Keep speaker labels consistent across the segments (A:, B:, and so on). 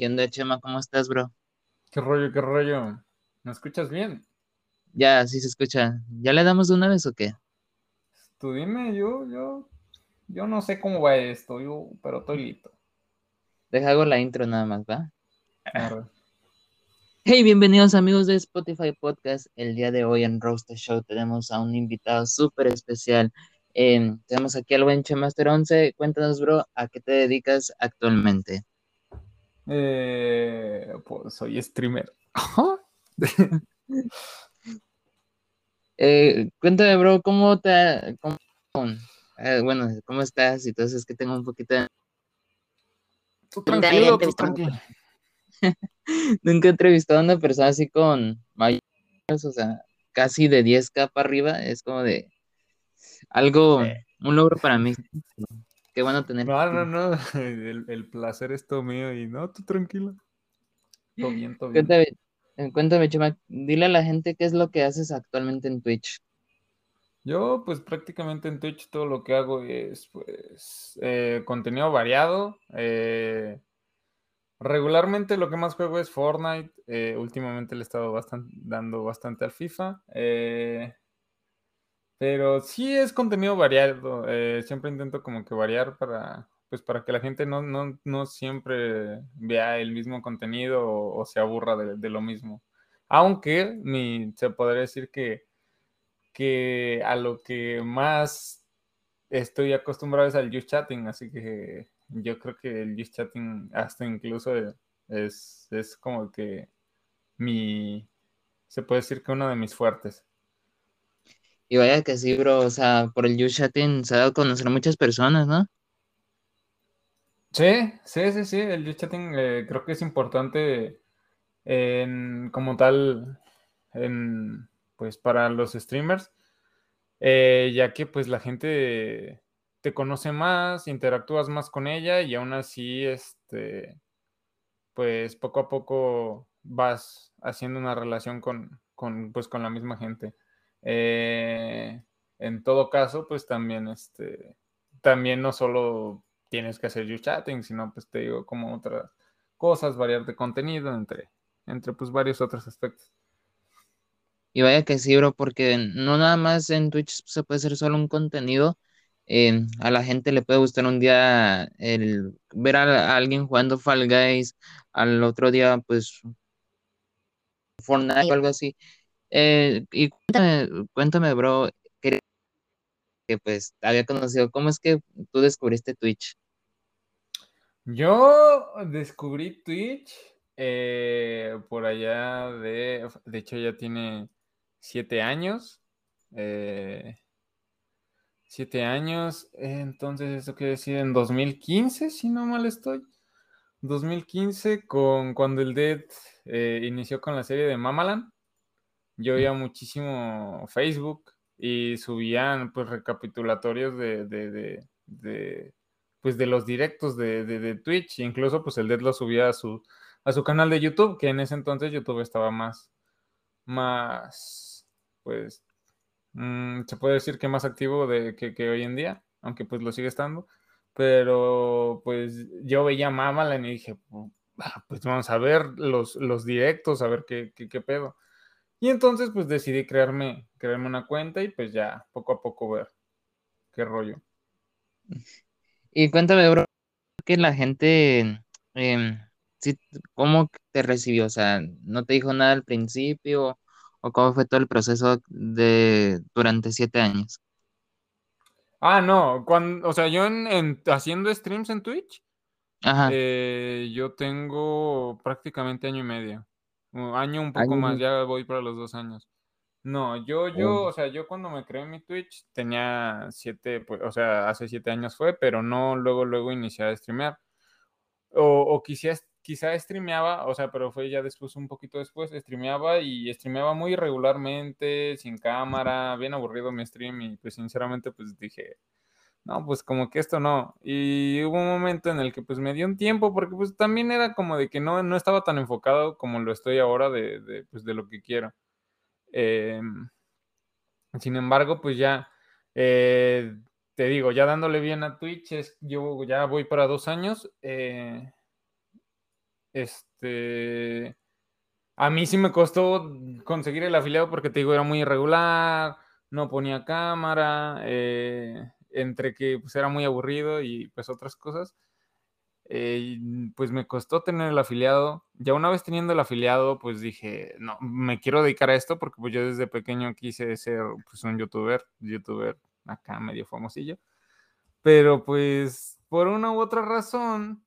A: ¿Qué onda, Chema? ¿Cómo estás, bro?
B: ¿Qué rollo, qué rollo? ¿Me escuchas bien?
A: Ya, sí se escucha. ¿Ya le damos de una vez o qué?
B: Tú dime, yo, yo, yo no sé cómo va esto, yo, pero estoy listo.
A: Deja hago la intro nada más, ¿va? Hey, bienvenidos amigos de Spotify Podcast. El día de hoy en Roaster Show tenemos a un invitado súper especial. Em, tenemos aquí al buen Chemaster 11. Cuéntanos, bro, ¿a qué te dedicas actualmente?
B: Eh, pues soy streamer.
A: eh, cuéntame, bro, ¿cómo te... Cómo, eh, bueno, ¿cómo estás? Y entonces es que tengo un poquito de...
B: Tú tranquilo, tú tranquilo.
A: Nunca he entrevistado a una persona así con mayores, o sea, casi de 10k para arriba. Es como de algo, un logro para mí. Qué bueno tener.
B: No, no, no. El, placer es todo mío y no, tú tranquilo. Todo bien, todo bien.
A: Cuéntame, eh, cuéntame, Chema, dile a la gente qué es lo que haces actualmente en Twitch.
B: Yo, pues prácticamente en Twitch todo lo que hago es, pues, eh, contenido variado. Eh, regularmente lo que más juego es Fortnite. últimamente le he estado bastante, dando bastante al FIFA. Pero sí es contenido variado. Eh, siempre intento como que variar para, pues para que la gente no, no, no siempre vea el mismo contenido o, se aburra de, lo mismo. Aunque mi, se podría decir que, que a lo que más estoy acostumbrado es al Just Chatting, así que yo creo que el Just Chatting hasta incluso es, es como que mi, se puede decir que uno de mis fuertes.
A: Y vaya que sí, bro, o sea, por el You Chatting se ha dado a conocer a muchas personas, ¿no?
B: Sí, sí, sí, sí, el You Chatting eh, creo que es importante como tal, en, pues para los streamers, eh, ya que pues la gente te conoce más, interactúas más con ella y aún así, este, pues poco a poco vas haciendo una relación con, con, pues, con la misma gente. Eh, en todo caso, pues también, este, también no solo tienes que hacer you chatting, sino pues te digo como otras cosas, variar de contenido entre, entre pues varios otros aspectos.
A: Y vaya que sí, bro, porque no nada más en Twitch se puede hacer solo un contenido. Eh, a la gente le puede gustar un día el ver a, alguien jugando Fall Guys, al otro día, pues, Fortnite o algo así. Eh, y cuéntame, cuéntame, bro, que, que pues había conocido, ¿cómo es que tú descubriste Twitch?
B: Yo descubrí Twitch eh, por allá de, de hecho ya tiene siete años, eh, siete años, entonces eso quiere decir en 2015, si no mal estoy, 2015 con cuando el Dead inició con la serie de Mamaland yo veía muchísimo Facebook y subían pues recapitulatorios de, de, pues de los directos de, Twitch, incluso pues el Dead lo subía a su, a su canal de YouTube, que en ese entonces YouTube estaba más, más, pues, mm, se puede decir que más activo de, que, hoy en día, aunque pues lo sigue estando, pero pues yo veía Mamalan y dije, ah, pues vamos a ver los, los directos, a ver qué, qué, qué pedo. Y entonces pues decidí crearme, crearme una cuenta y pues ya poco a poco ver qué rollo.
A: Y cuéntame, bro, que la gente, em, ¿cómo te recibió? O sea, ¿no te dijo nada al principio? ¿O cómo fue todo el proceso de durante siete años?
B: Ah, no, cuando, o sea, yo en, haciendo streams en Twitch, eh, yo tengo prácticamente año y medio. Un año un poco más, ya voy para los dos años. No, yo, yo, o sea, yo cuando me creé mi Twitch tenía siete, pues, o sea, hace siete años fue, pero no luego, luego inicié a streamear. O, o quizá, quizá streameaba, o sea, pero fue ya después, un poquito después, streameaba y streameaba muy irregularmente, sin cámara, bien aburrido mi stream y pues sinceramente pues dije, no, pues como que esto no. Y hubo un momento en el que pues me dio un tiempo porque pues también era como de que no, no estaba tan enfocado como lo estoy ahora de, de, pues, de lo que quiero. Em, sin embargo, pues ya, eh, te digo, ya dándole bien a Twitch, es, yo ya voy para dos años. Eh, este, a mí sí me costó conseguir el afiliado porque te digo, era muy irregular, no ponía cámara, eh, entre que pues era muy aburrido y pues otras cosas. Eh, pues me costó tener el afiliado. Ya una vez teniendo el afiliado, pues dije, no, me quiero dedicar a esto porque pues yo desde pequeño quise ser pues un youtuber, youtuber acá medio famosillo. Pero pues por una u otra razón,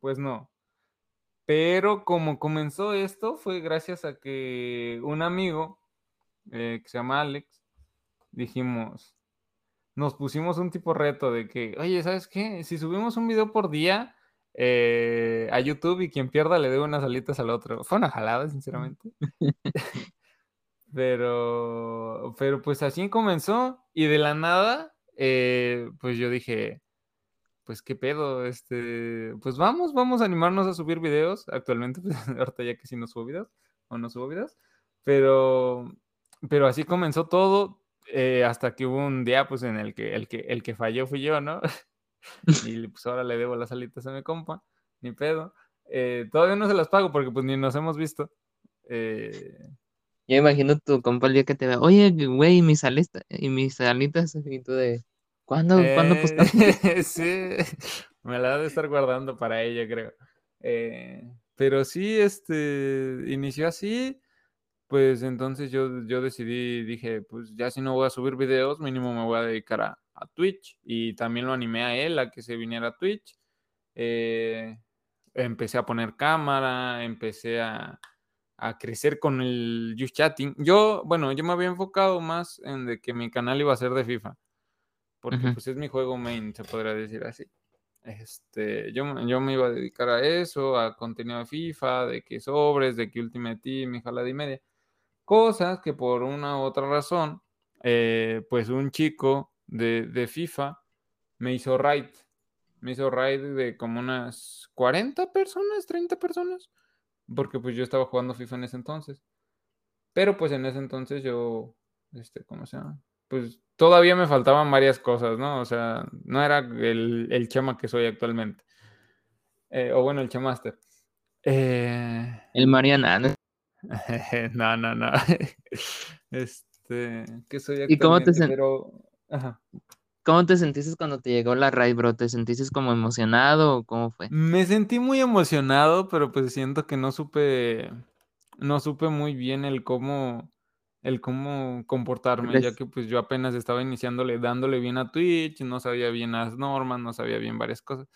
B: pues no. Pero como comenzó esto fue gracias a que un amigo eh, que se llama Alex, dijimos, nos pusimos un tipo reto de que, oye, ¿sabes qué? Si subimos un video por día, eh, a YouTube y quien pierda le dé unas alitas al otro. Fue una jalada, sinceramente. pero, pero pues así comenzó y de la nada, eh, pues yo dije, pues qué pedo, este, pues vamos, vamos a animarnos a subir videos. Actualmente, pues, ahorita ya que sí no subo videos, o no subo videos, pero, pero así comenzó todo. Eh, hasta que hubo un día pues en el que el que el que falló fui yo, ¿no? y pues ahora le debo las alitas a mi compa, ni pedo. Eh, todavía no se las pago porque pues ni nos hemos visto. Eh...
A: Yo imagino tu compa el día que te vea, oye, güey, mis alitas, y mis alitas, y tú de, ¿cuándo, ¿cuándo
B: eh, sí, me la de estar guardando para ella, creo. Eh, pero sí, este, inició así, pues entonces yo, yo decidí, dije, pues ya si no voy a subir videos, mínimo me voy a dedicar a, a Twitch y también lo animé a él a que se viniera a Twitch. Eh, empecé a poner cámara, empecé a, a crecer con el Just Chatting. Yo, bueno, yo me había enfocado más en de que mi canal iba a ser de FIFA, porque pues es mi juego main, se podría decir así. Este, yo, yo me iba a dedicar a eso, a contenido de FIFA, de que sobres, de que Ultimate Team y jalada y media. Cosas que por una u otra razón, eh, pues un chico de, FIFA, me hizo raid. Me hizo raid de como unas 40 personas, 30 personas, porque pues yo estaba jugando FIFA en ese entonces. Pero pues en ese entonces yo, este, ¿cómo se llama? Pues todavía me faltaban varias cosas, ¿no? O sea, no era el, el chama que soy actualmente. Eh, o bueno, el chamaster.
A: Eh... El Mariana.
B: no, no, no. este, que soy
A: ¿Y cómo te pero ¿Cómo te sentiste cuando te llegó la raid, bro? ¿Te sentiste como emocionado o cómo fue?
B: Me sentí muy emocionado, pero pues siento que no supe, no supe muy bien el cómo, el cómo comportarme, ya que pues yo apenas estaba iniciándole, dándole bien a Twitch, no sabía bien las normas, no sabía bien varias cosas.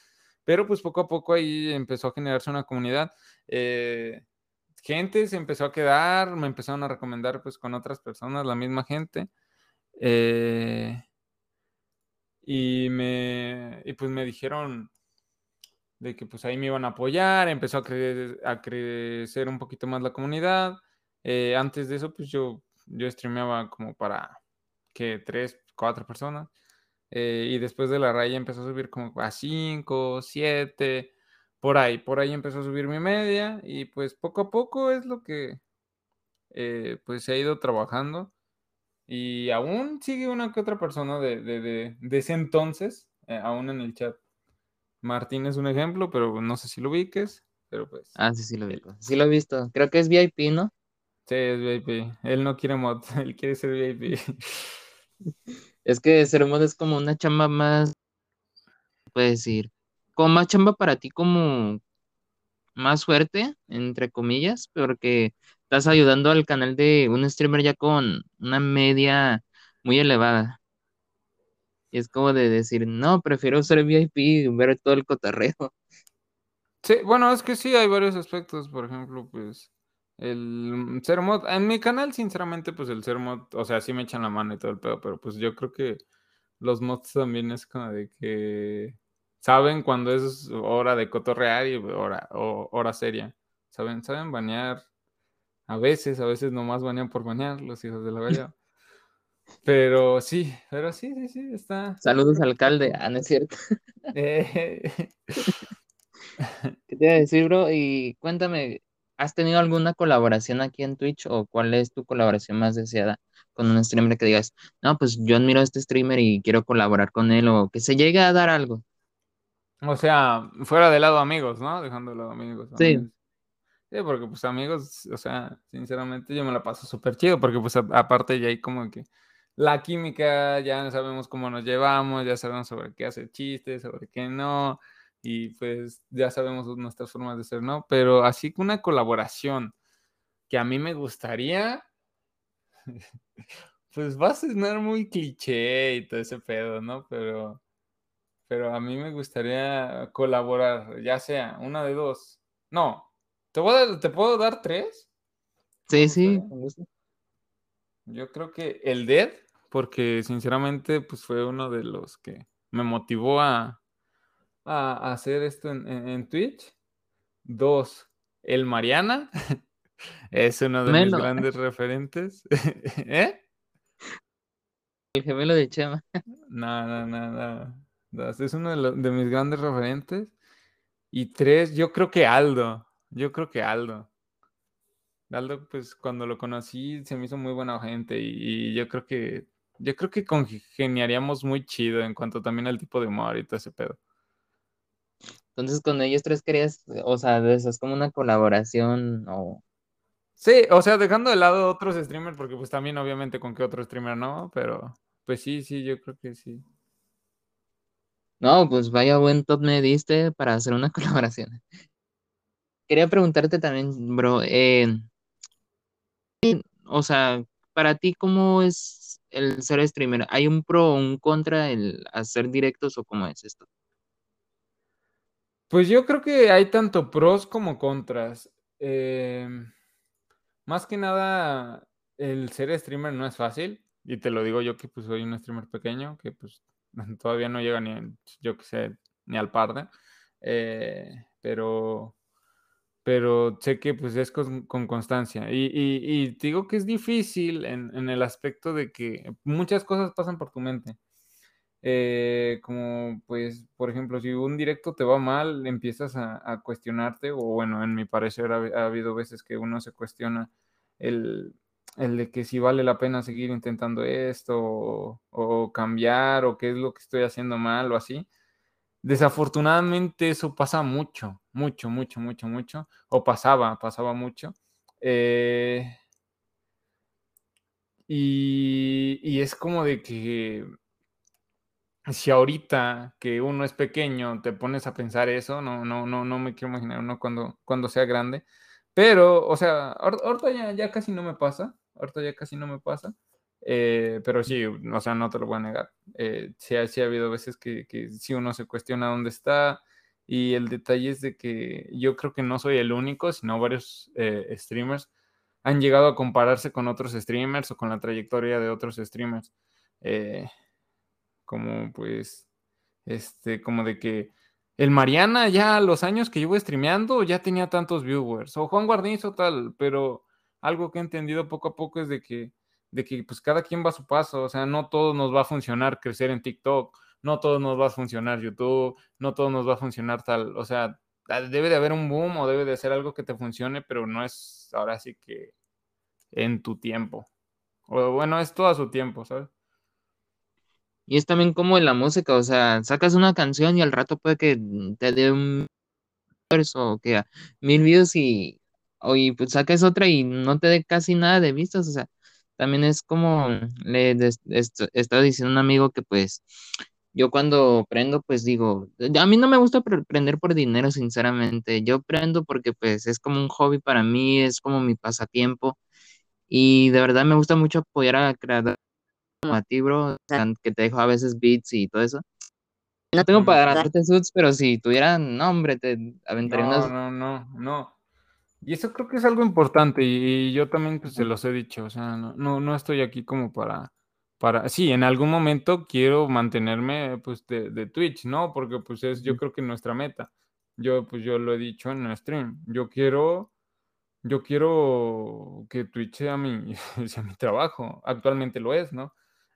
B: Pero pues poco a poco ahí empezó a generarse una comunidad. Eh, gente se empezó a quedar, me empezaron a recomendar pues con otras personas, la misma gente. Eh, y me, y pues me dijeron de que pues ahí me iban a apoyar, empezó a, a crecer un poquito más la comunidad. Eh, antes de eso, pues yo, yo streameaba como para que tres, cuatro personas. Eh, y después de la raya empezó a subir como a cinco, siete, por ahí, por ahí empezó a subir mi media y pues poco a poco es lo que pues se ha ido trabajando. Y aún sigue una que otra persona de, de, de, ese entonces, eh, aún en el chat. Martín es un ejemplo, pero no sé si lo ubiques, pero pues.
A: Ah, sí, sí lo vi. Sí lo he visto. Creo que es VIP, ¿no?
B: Sí, es VIP. Él no quiere mod, él quiere ser VIP.
A: es que ser mod es como una chamba más, puedes decir, como más chamba para ti como más fuerte, entre comillas, porque estás ayudando al canal de un streamer ya con una media muy elevada. Y es como de decir, no, prefiero ser VIP y ver todo el cotarreo.
B: Sí, bueno, es que sí, hay varios aspectos. Por ejemplo, pues el ser mod. En mi canal, sinceramente, pues el ser mod, o sea, sí me echan la mano y todo el pedo, pero pues yo creo que los mods también es como de que saben cuando es hora de cotorrear y hora, o, hora seria. Saben, saben banear a veces, a veces nomás banean por banear los hijos de la bella. Pero sí, pero sí, sí, sí, está.
A: Saludos, alcalde. Ah, no es cierto. Eh. ¿Qué te iba a decir, bro? Y cuéntame, ¿has tenido alguna colaboración aquí en Twitch o cuál es tu colaboración más deseada con un streamer que digas, no, pues yo admiro a este streamer y quiero colaborar con él o que se llegue a dar algo?
B: O sea, fuera de lado amigos, ¿no? Dejando de lado amigos.
A: Sí.
B: Sí, porque pues amigos, o sea, sinceramente yo me la paso súper chido, porque pues aparte ya hay como que la química, ya sabemos cómo nos llevamos, ya sabemos sobre qué hacer chistes, sobre qué no, y pues ya sabemos nuestras formas de ser, ¿no? Pero así que una colaboración que a mí me gustaría, pues va a sonar muy cliché y todo ese pedo, ¿no? Pero, pero a mí me gustaría colaborar, ya sea una de dos. No, ¿Te, puedo dar tres?
A: Sí, sí.
B: Yo creo que el Dead, porque sinceramente, pues fue uno de los que me motivó a, hacer esto en, Twitch. Dos, el Mariana. es uno de mis grandes referentes. ¿Eh?
A: El gemelo de Chema.
B: No, no, no, no. Es uno de, de mis grandes referentes. Y tres, yo creo que Aldo. Yo creo que Aldo. Aldo, pues cuando lo conocí se me hizo muy buena gente y, yo creo que yo creo que congeniaríamos muy chido en cuanto también al tipo de humor y todo ese pedo.
A: Entonces con ellos tres querías, o sea, eso es como una colaboración o...
B: Sí, o sea, dejando de lado otros streamers, porque pues también obviamente con qué otro streamer no, pero pues sí, sí, yo creo que sí.
A: No, pues vaya buen top me diste para hacer una colaboración quería preguntarte también, bro, eh, o sea, para ti, ¿cómo es el ser streamer? ¿Hay un pro o un contra el hacer directos o cómo es esto?
B: Pues yo creo que hay tanto pros como contras. Em, más que nada, el ser streamer no es fácil. Y te lo digo yo que pues soy un streamer pequeño, que pues todavía no llega ni, yo que sé, ni al par de. Eh, pero pero sé que pues es con, constancia. Y, digo que es difícil en, el aspecto de que muchas cosas pasan por tu mente. Eh, como pues, por ejemplo, si un directo te va mal, empiezas a, cuestionarte, o bueno, en mi parecer ha, habido veces que uno se cuestiona el, de que si vale la pena seguir intentando esto, o, cambiar, o qué es lo que estoy haciendo mal, o así. Desafortunadamente eso pasa mucho, mucho, mucho, mucho, mucho, o pasaba, pasaba mucho. Eh, y, es como de que si ahorita que uno es pequeño te pones a pensar eso, no, no, no, no me quiero imaginar uno cuando, cuando sea grande. Pero, o sea, ahorita ya, ya casi no me pasa, ahorita ya casi no me pasa. Eh, pero sí, o sea, no te lo voy a negar. Eh, sí, ha habido veces que, que sí uno se cuestiona dónde está. Y el detalle es de que yo creo que no soy el único, sino varios eh, streamers han llegado a compararse con otros streamers o con la trayectoria de otros streamers. como pues, este, como de que el Mariana ya los años que llevo streameando ya tenía tantos viewers, o Juan Guarnizo tal, pero algo que he entendido poco a poco es de que de que pues cada quien va a su paso, o sea, no todo nos va a funcionar crecer en TikTok, no todo nos va a funcionar YouTube, no todo nos va a funcionar tal, o sea, ah, debe de haber un boom o debe de ser algo que te funcione, pero no es ahora sí que en tu tiempo. O bueno, es todo a su tiempo, ¿sabes?
A: Y es también como en la música, o sea, sacas una canción y al rato puede que te dé un o que mil views y, y pues saques otra y no te dé casi nada de vistas, o sea, también es como le estaba diciendo un amigo que pues yo cuando prendo pues digo, a mí no me gusta prender por dinero sinceramente, yo prendo porque pues es como un hobby para mí, es como mi pasatiempo y de verdad me gusta mucho apoyar a creadores como a ti, bro, que te dejo a veces beats y todo eso. No tengo para darte suits, pero si tuviera, no, hombre, te aventaría
B: no,
A: unas...
B: No, no, no, y eso creo que es algo importante y, yo también pues, se los he dicho, o sea, no, no, estoy aquí como para, para, sí, en algún momento quiero mantenerme pues de, de, Twitch, ¿no? Porque pues es yo creo que nuestra meta. Yo pues yo lo he dicho en el stream, yo quiero, yo quiero que Twitch sea mi, sea mi trabajo, actualmente lo es, ¿no?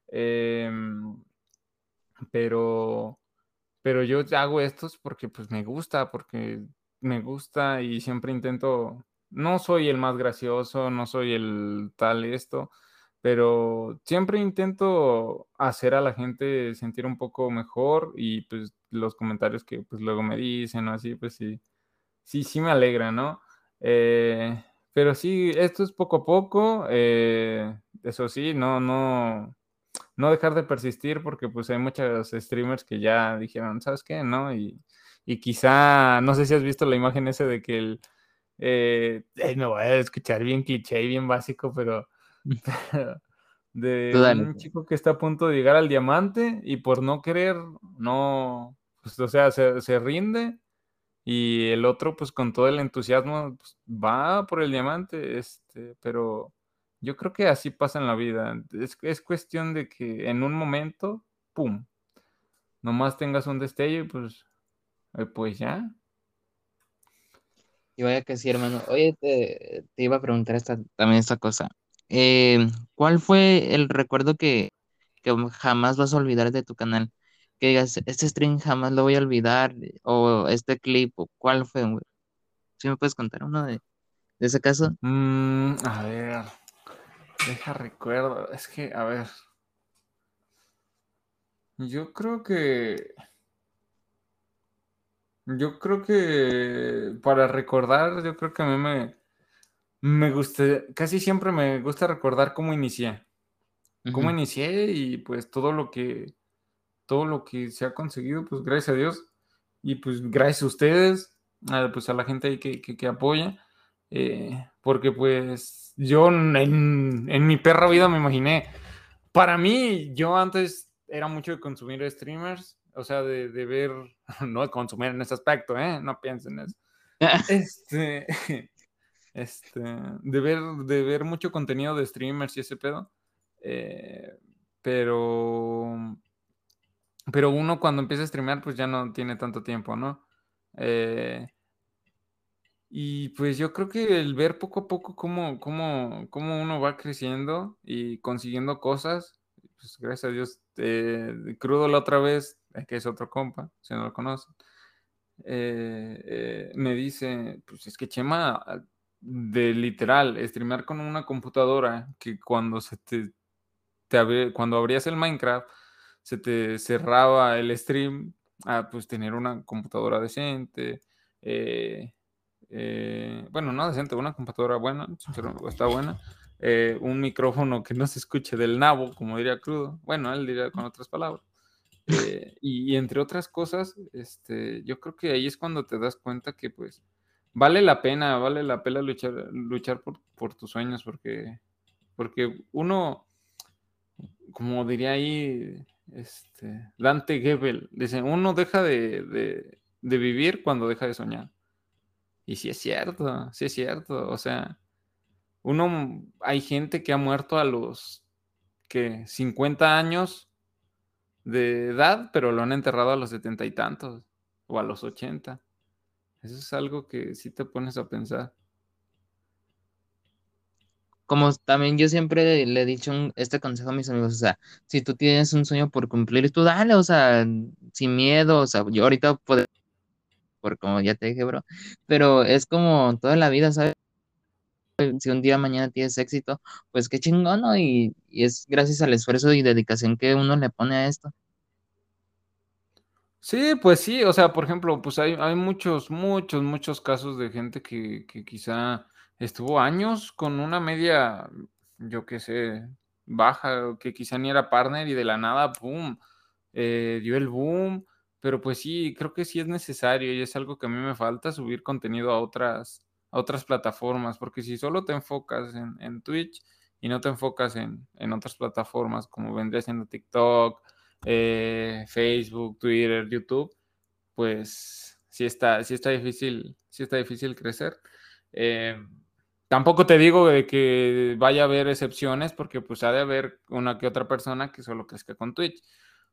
B: Em, pero, pero yo hago estos porque pues me gusta, porque me gusta y siempre intento, no soy el más gracioso, no soy el tal esto, pero siempre intento hacer a la gente sentir un poco mejor y pues los comentarios que pues luego me dicen o así, pues sí, sí, sí me alegra, ¿no? Eh, pero sí, esto es poco a poco. eh, eso sí, no, no, no dejar de persistir porque pues hay muchos streamers que ya dijeron, ¿sabes qué? ¿No? Y, y quizá, no sé si has visto la imagen ese de que el... Eh, eh, me voy a escuchar bien cliché y bien básico, pero... pero de un chico que está a punto de llegar al diamante y por no querer, no, pues, o sea, se, se rinde y el otro, pues con todo el entusiasmo, pues, va por el diamante, este, pero yo creo que así pasa en la vida. Es, es cuestión de que en un momento, ¡pum! Nomás tengas un destello y pues, pues ya.
A: Y vaya que sí, hermano. Oye, te, te iba a preguntar esta, también esta cosa. Eh, ¿cuál fue el recuerdo que, que jamás vas a olvidar de tu canal? Que digas, este stream jamás lo voy a olvidar, o este clip, o cuál fue, güey. ¿Sí me puedes contar uno de, de ese caso?
B: Mm, a ver, deja recuerdo. Es que, a ver. Yo creo que. Yo creo que para recordar, yo creo que a mí me, me gusta, casi siempre me gusta recordar cómo inicié. Cómo inicié y pues todo lo que, todo lo que se ha conseguido, pues gracias a Dios. Y pues gracias a ustedes, a, pues a la gente ahí que, que, que apoya. eh, porque pues yo en, en mi perra vida me imaginé. Para mí, yo antes era mucho de consumir streamers, o sea, de, de ver, no de consumir en ese aspecto, ¿eh? No piensen en eso. Este, este, de ver, de ver mucho contenido de streamers y ese pedo. eh, pero, pero uno cuando empieza a streamear, pues ya no tiene tanto tiempo, ¿no? Eh, y pues yo creo que el ver poco a poco cómo, cómo, cómo uno va creciendo y consiguiendo cosas, pues gracias a Dios, eh, Crudo la otra vez, que es otro compa, si no lo conocen, eh, eh, me dice, pues es que Chema, de literal, streamear con una computadora que cuando se te, te abri- cuando abrías el Minecraft, se te cerraba el stream, a pues tener una computadora decente, eh, bueno, no decente, una computadora buena, está buena, eh, un micrófono que no se escuche del nabo, como diría Crudo, bueno, él diría con otras palabras. Eh, y, y entre otras cosas, este, yo creo que ahí es cuando te das cuenta que pues vale la pena, vale la pena luchar, luchar por, por tus sueños, porque, porque uno, como diría ahí este, Dante Gebel, dice, uno deja de, de, de vivir cuando deja de soñar. Y sí es cierto, sí es cierto. O sea, uno, hay gente que ha muerto a los que 50 años de edad, pero lo han enterrado a los setenta y tantos o a los 80. Eso es algo que sí te pones a pensar.
A: Como también yo siempre le he dicho este consejo a mis amigos, o sea, si tú tienes un sueño por cumplir, tú dale, o sea, sin miedo, o sea, yo ahorita puedo, por como ya te dije, bro, pero es como toda la vida, ¿sabes? Si un día mañana tienes éxito, pues qué chingón, ¿no? Y, es gracias al esfuerzo y dedicación que uno le pone a esto.
B: Sí, pues sí, o sea, por ejemplo, pues hay, hay muchos, muchos, muchos casos de gente que, que quizá estuvo años con una media, yo qué sé, baja, que quizá ni era partner y de la nada, ¡pum!, eh, dio el boom, pero pues sí, creo que sí es necesario y es algo que a mí me falta, subir contenido a otras, otras plataformas, porque si solo te enfocas en, en Twitch y no te enfocas en, en otras plataformas como vendría siendo TikTok, eh, Facebook, Twitter, YouTube, pues sí está, sí está difícil, sí está difícil crecer. Eh, tampoco te digo de que vaya a haber excepciones, porque pues ha de haber una que otra persona que solo crezca con Twitch.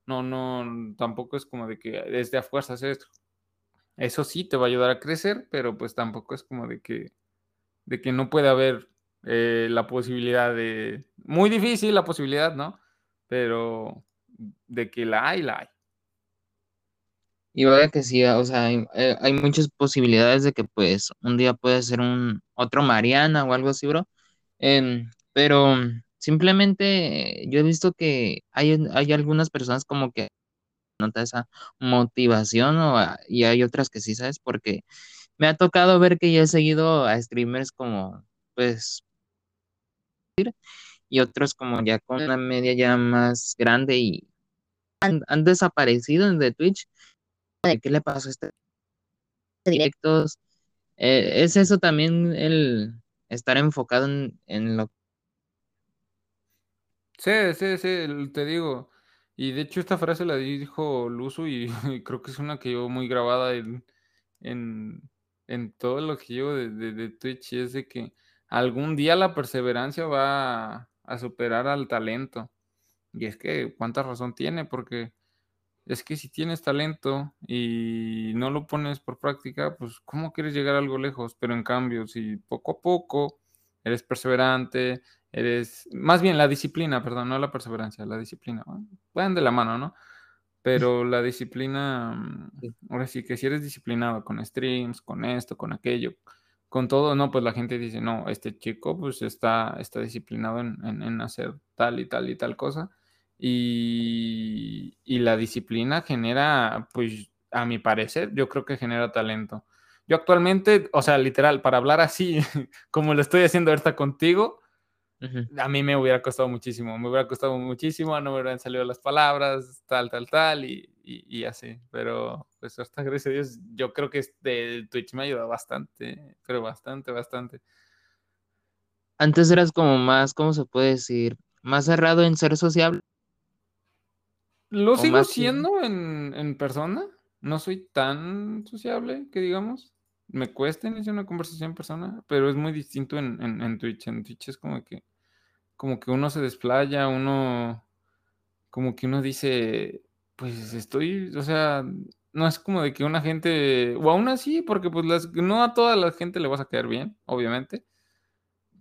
B: No, no, tampoco es como de que desde a fuerzas esto. Eso sí te va a ayudar a crecer, pero pues tampoco es como de que, de que no puede haber eh, la posibilidad de... Muy difícil la posibilidad, ¿no? Pero de que la hay, la hay.
A: Y vaya que sí, o sea, hay, eh, hay muchas posibilidades de que pues un día puede ser un otro Mariana o algo así, bro. Em, pero simplemente yo he visto que hay, hay algunas personas como que nota esa motivación o, a- y hay otras que sí, ¿sabes? Porque me ha tocado ver que ya he seguido a streamers como, pues, y otros como ya con una media ya más grande y han, desaparecido de Twitch. ¿Qué le pasó a este directos? Eh, es eso también el estar enfocado en, en lo
B: Sí, sí, sí, te digo. Y de hecho esta frase la dijo Luzu y, creo que es una que llevo muy grabada en, en, todo lo que llevo de, Twitch es de que algún día la perseverancia va a, superar al talento. Y es que cuánta razón tiene, porque es que si tienes talento y no lo pones por práctica, pues ¿cómo quieres llegar algo lejos? Pero en cambio, si poco a poco eres perseverante, eres, más bien la disciplina, perdón, no la perseverancia, la disciplina, van de la mano, ¿no? Pero la disciplina, mm, ahora sí que si eres disciplinado con streams, con esto, con aquello, con todo, no, pues la gente dice, no, este chico pues está, está disciplinado en, hacer tal y tal y tal cosa. Y, y, la disciplina genera, pues a mi parecer, yo creo que genera talento. Yo actualmente, o sea, literal, para hablar así, como lo estoy haciendo ahorita contigo, a mí me hubiera costado muchísimo, me hubiera costado muchísimo, no me hubieran salido las palabras, tal, tal, tal, y, y, así. Pero, pues, hasta gracias a Dios, yo creo que este Twitch me ayuda bastante, pero bastante, bastante.
A: Antes eras como más, ¿cómo se puede decir? Más cerrado en ser sociable.
B: Lo sigo siendo en, en persona. No soy tan sociable, que digamos me cuesta iniciar una conversación en persona, pero es muy distinto en, en, Twitch. En Twitch es como que, como que uno se desplaya, uno, como que uno dice, pues estoy, o sea, no es como de que una gente, o aún así, porque pues no a toda la gente le vas a caer bien, obviamente,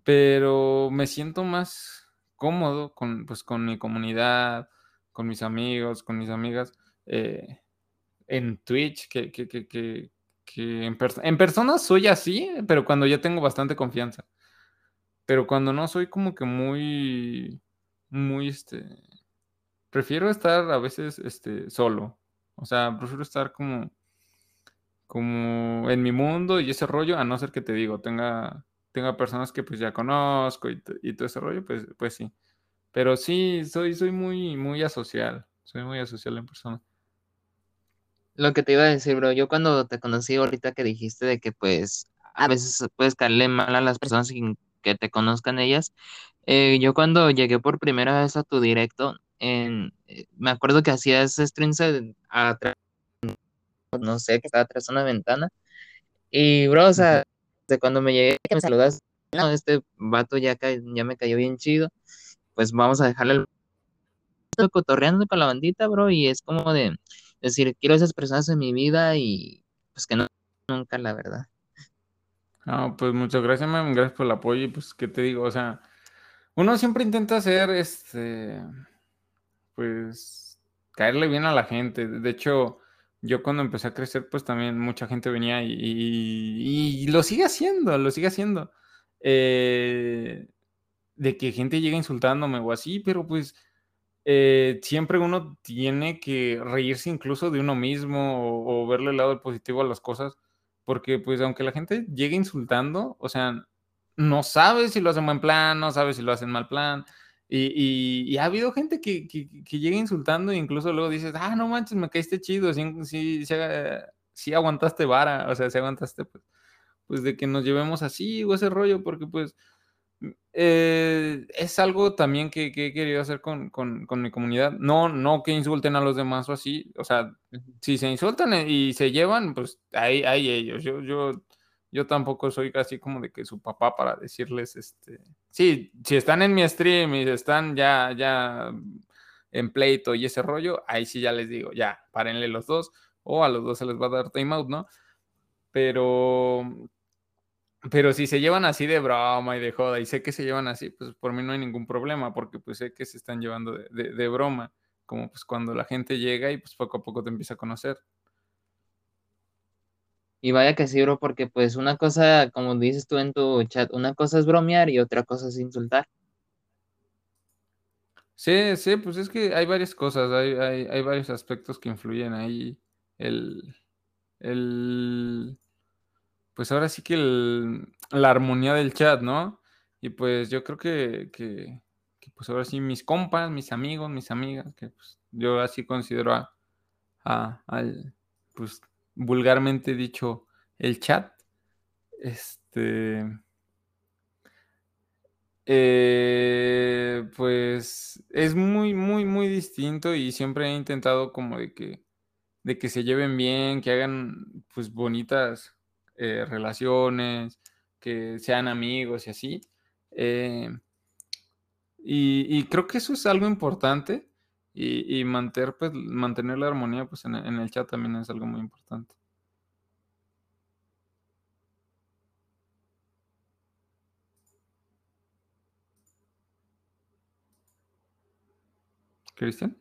B: pero me siento más cómodo con, pues, con mi comunidad, con mis amigos, con mis amigas, eh, en Twitch, que, que, que que en, en persona soy así, pero cuando ya tengo bastante confianza. Pero cuando no soy como que muy, muy, este, prefiero estar a veces, este, solo. O sea, prefiero estar como, como en mi mundo y ese rollo, a no ser que te digo, tenga, tenga personas que pues ya conozco y, y todo ese rollo, pues, pues sí. Pero sí, soy, soy muy, muy asocial. Soy muy asocial en persona.
A: Lo que te iba a decir, bro, yo cuando te conocí ahorita que dijiste de que pues a veces puedes caerle mal a las personas sin que te conozcan ellas, eh, yo cuando llegué por primera vez a tu directo, en, eh, me acuerdo que hacías streams atrás, no sé, que estaba atrás de una ventana, y bro, o sea, de cuando me llegué, que me saludas, no, este vato ya, ya me cayó bien chido, pues vamos a dejarle el cotorreando con la bandita, bro, y es como de decir, quiero esas personas en mi vida y pues que no nunca, la verdad.
B: No, pues muchas gracias, man. Gracias por el apoyo. Y pues, ¿qué te digo? O sea, uno siempre intenta hacer este. Pues caerle bien a la gente. De hecho, yo cuando empecé a crecer, pues también mucha gente venía y, y, lo sigue haciendo, lo sigue haciendo. Eh, de que gente llega insultándome o así, pero pues eh, siempre uno tiene que reírse incluso de uno mismo o, verle el lado positivo a las cosas, porque pues aunque la gente llegue insultando, o sea, no sabe si lo hacen buen plan, no sabe si lo hacen mal plan. Y, ha habido gente que, que, llega insultando e incluso luego dices, ah, no manches, me caíste chido, sí, sí, aguantaste vara, o sea, si aguantaste, pues, pues de que nos llevemos así o ese rollo, porque pues eh, es algo también que, he querido hacer con, mi comunidad. No, no que insulten a los demás o así. O sea, si se insultan e, y se llevan, pues ahí hay ellos. Yo, yo, yo tampoco soy casi como de que su papá para decirles, este, sí, si están en mi stream y están ya, ya en pleito y ese rollo, ahí sí ya les digo, ya, párenle los dos, o a los dos se les va a dar timeout, ¿no? Pero pero si se llevan así de broma y de joda, y sé que se llevan así, pues por mí no hay ningún problema, porque pues sé que se están llevando de, broma, como pues cuando la gente llega y pues poco a poco te empieza a conocer.
A: Y vaya que sí, bro, porque pues una cosa, como dices tú en tu chat, una cosa es bromear y otra cosa es insultar.
B: Sí, sí, pues es que hay varias cosas, hay, hay varios aspectos que influyen ahí. El, el, pues ahora sí que la armonía del chat, ¿no? Y pues yo creo que, pues ahora sí mis compas, mis amigos, mis amigas, que pues yo así considero a, pues vulgarmente dicho, el chat, este, eh, pues es muy, muy, muy distinto y siempre he intentado como de que, de que se lleven bien, que hagan pues bonitas eh, relaciones, que sean amigos y así. Eh, y, creo que eso es algo importante y, mantener, pues, mantener la armonía pues, en, el chat también es algo muy importante. Cristian.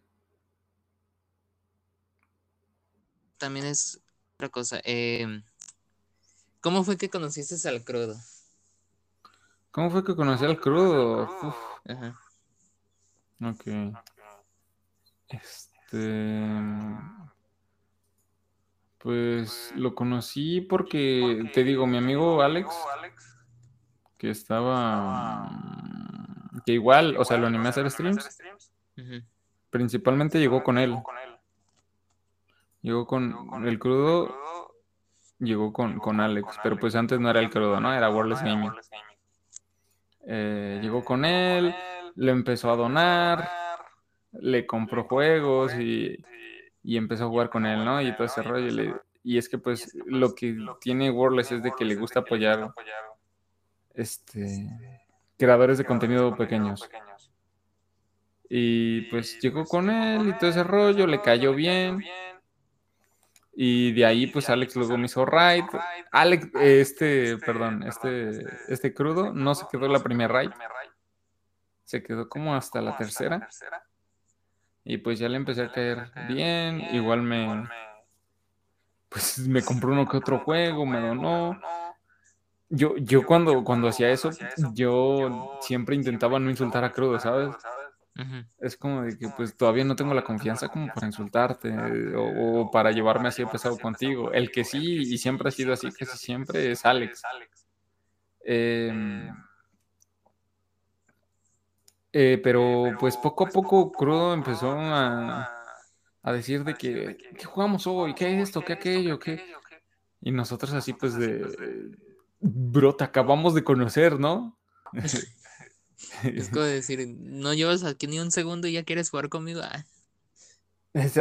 A: También es otra cosa. Em, ¿Cómo fue que conociste al crudo?
B: ¿Cómo fue que conocí al crudo? Ajá. Ok. Este. Pues lo conocí porque, te digo, mi amigo Alex, que estaba. que igual, o sea, lo animé a hacer streams. Principalmente llegó con él. Llegó con el crudo, llegó con, con Alex, pero pues antes no era el crudo, ¿no? Era Worldless Gaming. Eh, llegó con él, le empezó a donar, le compró juegos y, empezó a jugar con él, ¿no? Y todo ese rollo. y es que pues lo que tiene Worldless es de que le gusta apoyar este creadores de contenido pequeños. Y pues llegó con él y todo ese rollo, le cayó bien. Y de ahí, pues Alex luego me hizo raid. Alex, este, perdón, este, este crudo no se quedó la primera raid. Se quedó como hasta la tercera. Y pues ya le empecé a caer bien. Igual me, pues me compró uno que otro juego, me donó. Yo, yo cuando, cuando hacía eso, yo siempre intentaba no insultar a crudo, ¿sabes? Es como de que pues todavía no tengo la confianza como para insultarte o, para llevarme así pesado contigo. El que sí y siempre ha sido así, casi siempre es Alex. Em, eh, pero pues poco a poco Crudo empezó a, a decir de que, ¿qué jugamos hoy? ¿Qué es esto? ¿Qué aquello? ¿Qué? Y nosotros así pues de, bro, te acabamos de conocer, ¿no?
A: Es como decir, no llevas aquí ni un segundo y ya quieres jugar conmigo. Ah.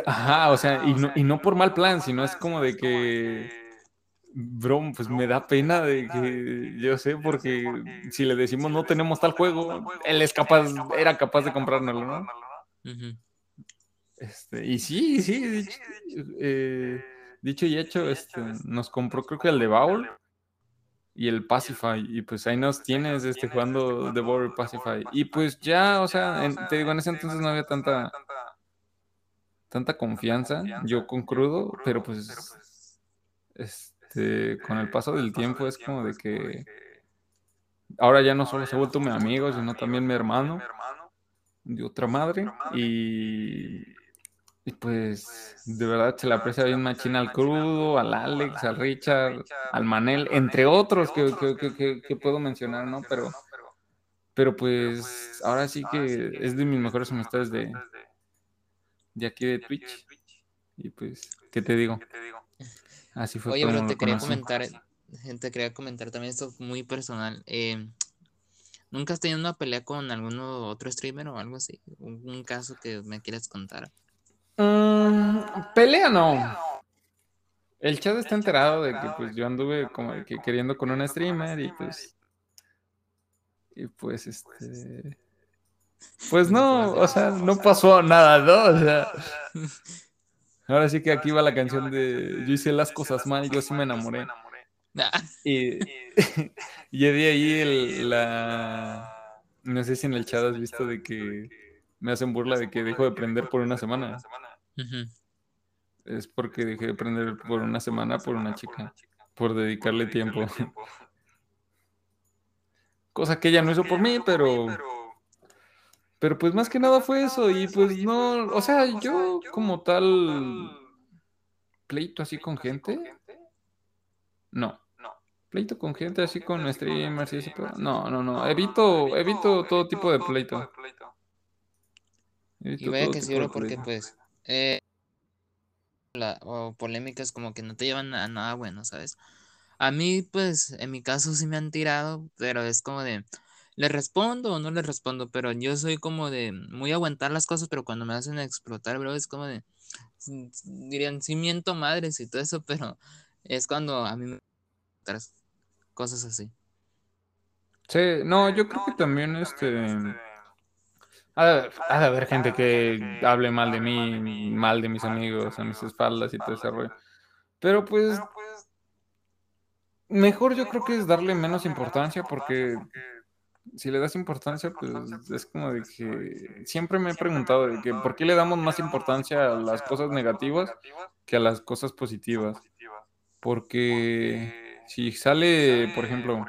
B: Ajá, o sea, y no, y no por mal plan, sino es como de que, bro, pues me da pena de que, yo sé, porque si le decimos no tenemos tal juego, él es capaz, era capaz de comprárnoslo, ¿no? Este, y sí, sí, dicho, eh, dicho y hecho, este, nos compró creo que el de Baul y el Pacify. Y pues ahí nos tienes este, jugando The Border Pacify. Y pues ya, o sea, te digo, en ese entonces no había tanta tanta confianza yo con crudo, pero pues este con el paso del tiempo es como de que ahora ya no solo se ha vuelto mi amigo, sino también mi hermano de otra madre y y pues de verdad se le aprecia bien machina al crudo, al Alex, al Richard, al Manel, entre otros que, que, puedo mencionar, ¿no? Pero, pero pues ahora sí que es de mis mejores amistades de, de aquí de Twitch. Y pues, ¿qué te digo?
A: Así fue. Oye, pero te quería comentar, te quería comentar también esto muy personal. Eh, ¿Nunca has tenido una pelea con algún otro streamer o algo así? un caso que me quieras contar.
B: Mm, pelea no. El chat está enterado de que pues yo anduve como que queriendo con una streamer y pues y pues este pues no, o sea, no pasó nada, ¿no? O sea, ahora sí que aquí va la canción de yo hice las cosas mal, yo sí me enamoré. Y, y de ahí el, la no sé si en el chat has visto de que me hacen burla de que dejo de prender por una semana. Es porque dejé de aprender por una semana por una chica, por dedicarle tiempo. Cosa que ella no hizo por mí, pero... Pero pues más que nada fue eso y pues no, o sea, yo como tal pleito así con gente, no. pleito con gente así con streamers y eso, pero no, no, no, evito, evito todo tipo de pleito.
A: y vaya que sí, bro, porque pues eh, o polémicas como que no te llevan a nada bueno, ¿sabes? A mí, pues, en mi caso sí me han tirado, pero es como de, ¿le respondo o no le respondo? Pero yo soy como de muy aguantar las cosas, pero cuando me hacen explotar, bro, es como de, dirían, sí miento madres y todo eso, pero es cuando a mí me cosas así.
B: Sí, no, yo creo que también este... Ha de, haber gente que hable mal de mí, mal de mis amigos, a mis espaldas y todo ese rollo. Pero pues Mejor yo creo que es darle menos importancia porque si le das importancia, pues es como de que siempre me he preguntado de que por qué le damos más importancia a las cosas negativas que a las cosas positivas. Porque si sale, por ejemplo,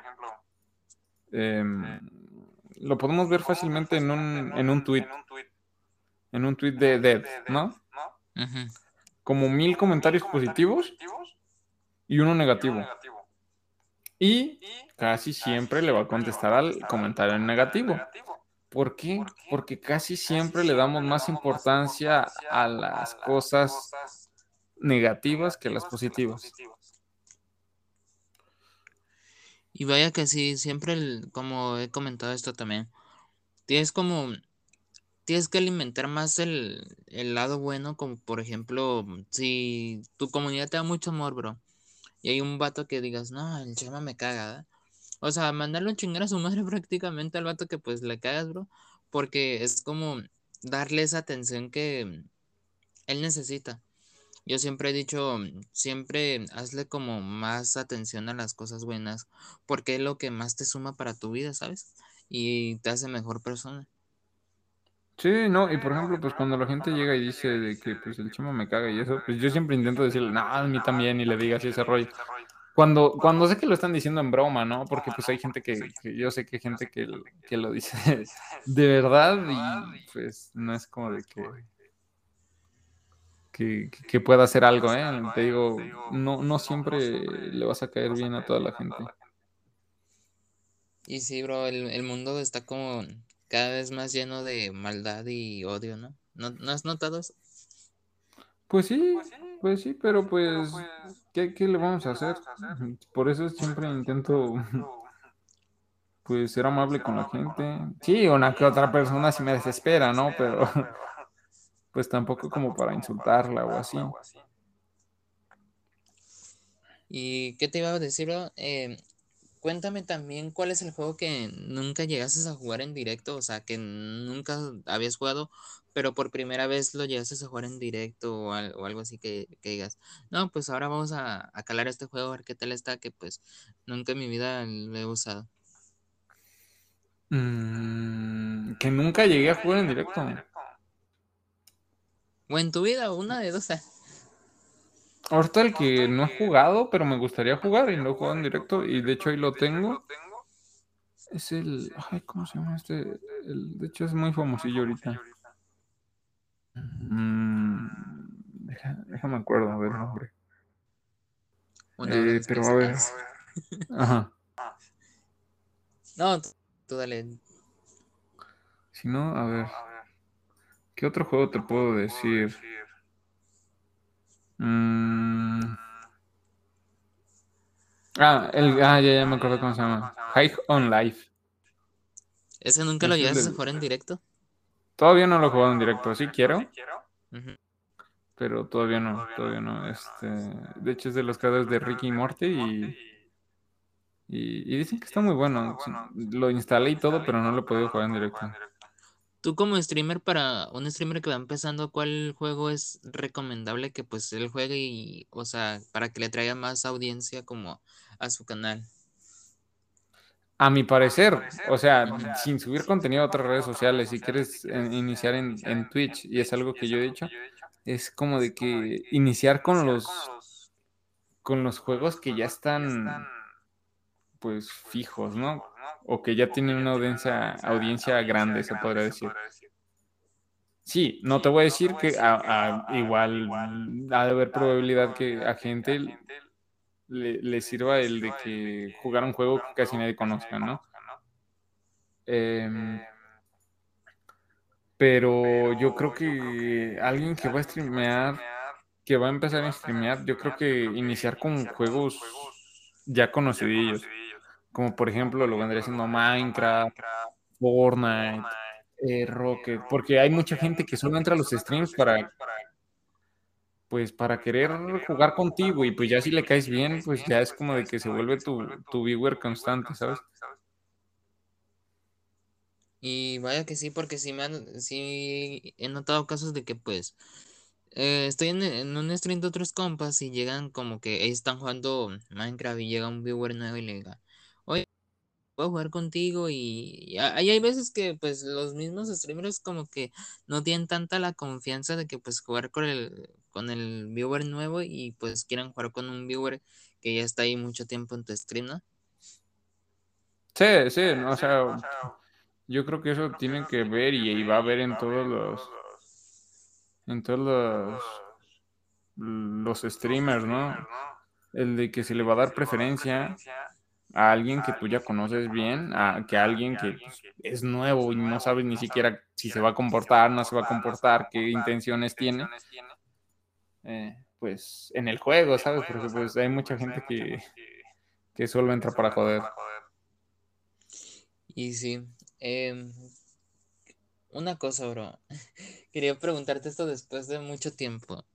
B: em, lo podemos ver fácilmente en un, en un tweet, en un tweet de Dead, ¿no? Como mil comentarios positivos y uno negativo. Y casi siempre le va a contestar al comentario negativo. ¿Por qué? Porque casi siempre le damos más importancia a las cosas negativas que a las positivas.
A: Y vaya que sí, siempre, como he comentado esto también, tienes como, tienes que alimentar más el, el lado bueno, como por ejemplo, si tu comunidad te da mucho amor, bro, y hay un vato que digas, no, el chema me caga, O sea, mandarlo a chingar a su madre prácticamente al vato que pues le cagas, bro. Porque es como darle esa atención que él necesita. Yo siempre he dicho, siempre hazle como más atención a las cosas buenas, porque es lo que más te suma para tu vida, ¿sabes? Y te hace mejor persona.
B: Sí, no, y por ejemplo, pues cuando la gente llega y dice de que pues el chimo me caga y eso, pues yo siempre intento decirle, no, a mí también, y le diga así ese rollo. Cuando, cuando sé que lo están diciendo en broma, ¿no? Porque pues hay gente que, yo sé que hay gente que, que lo dice de verdad y pues no es como de que, que, que pueda hacer algo, ¿eh? Te digo, no, no siempre le vas a caer bien a toda la gente.
A: Y sí, bro, el, el mundo está como cada vez más lleno de maldad y odio, ¿no? ¿No, has notado eso?
B: Pues sí, pues sí, pero pues, ¿qué, le vamos a hacer? Por eso siempre intento, pues, ser amable con la gente. Sí, una que otra persona sí me desespera, ¿no? Pero, pues tampoco como para insultarla o así.
A: ¿Y qué te iba a decir? Eh, cuéntame también cuál es el juego que nunca llegases a jugar en directo, o sea, que nunca habías jugado, pero por primera vez lo llegases a jugar en directo o, algo así que, digas, no, pues ahora vamos a, calar este juego, a ver qué tal está, que pues nunca en mi vida lo he usado.
B: Mm, que nunca llegué a jugar en directo.
A: O en tu vida, una de dos.
B: Ahorita el que no he jugado, pero me gustaría jugar y no he jugado en directo, y de hecho ahí lo tengo. Es el. Ay, ¿cómo se llama este? El, de hecho es muy famosillo ahorita. Mm, déjame acuerdo del nombre. Eh, pero a ver. Ajá.
A: No, tú dale.
B: Si no, a ver. ¿Qué otro juego te puedo decir? Mm. Ah, el, ah, ya, ya me acuerdo cómo se llama. High on Life.
A: ¿Ese nunca lo llevas a jugar en directo?
B: Todavía no lo he jugado en directo, sí quiero. Pero todavía no, todavía no. Este, de hecho es de los creadores de Ricky y Morty y, y, dicen que está muy bueno. Lo instalé y todo, pero no lo he podido jugar en directo.
A: Tú como streamer, para un streamer que va empezando, ¿cuál juego es recomendable que pues él juegue y, o sea, para que le traiga más audiencia como a su canal?
B: A mi parecer, o sea, sin subir contenido a otras redes sociales, si quieres iniciar en, en Twitch, y es algo que yo he dicho, es como de que iniciar con los con los juegos que ya están pues fijos, ¿no? O que ya tienen una audiencia, audiencia grande, se podría decir. Sí, no te voy a decir que igual ha de haber probabilidad que a gente le, sirva el de que jugar un juego que casi nadie conozca, ¿no? Em, pero yo creo que alguien que va a streamear, que va a empezar a streamear, yo creo que iniciar con juegos ya conocidillos, como por ejemplo lo vendría siendo Minecraft, Fortnite, eh, Rocket, porque hay mucha gente que solo entra a los streams para pues para querer jugar contigo y pues ya si le caes bien, pues ya es como de que se vuelve tu, tu viewer constante, ¿sabes?
A: Y vaya que sí, porque sí me han, sí he notado casos de que pues eh, estoy en, un stream de otros compas y llegan como que ellos están jugando Minecraft y llega un viewer nuevo y le diga, oye, puedo jugar contigo y, ahí hay veces que pues los mismos streamers como que no tienen tanta la confianza de que pues jugar con el, con el viewer nuevo y pues quieran jugar con un viewer que ya está ahí mucho tiempo en tu stream, ¿no?
B: Sí, sí, no, o sea, yo creo que eso tienen que ver y, va a ver en todos los en todos los los streamers, ¿no? El de que se le va a dar preferencia a alguien que tú ya conoces bien, a que alguien que pues, es nuevo y no sabes ni siquiera si se va a comportar, no se va a comportar, qué intenciones tiene, eh, pues en el juego, ¿sabes? Porque pues hay mucha gente que, que solo entra para joder.
A: Y sí, Em, una cosa, bro. Quería preguntarte esto después de mucho tiempo.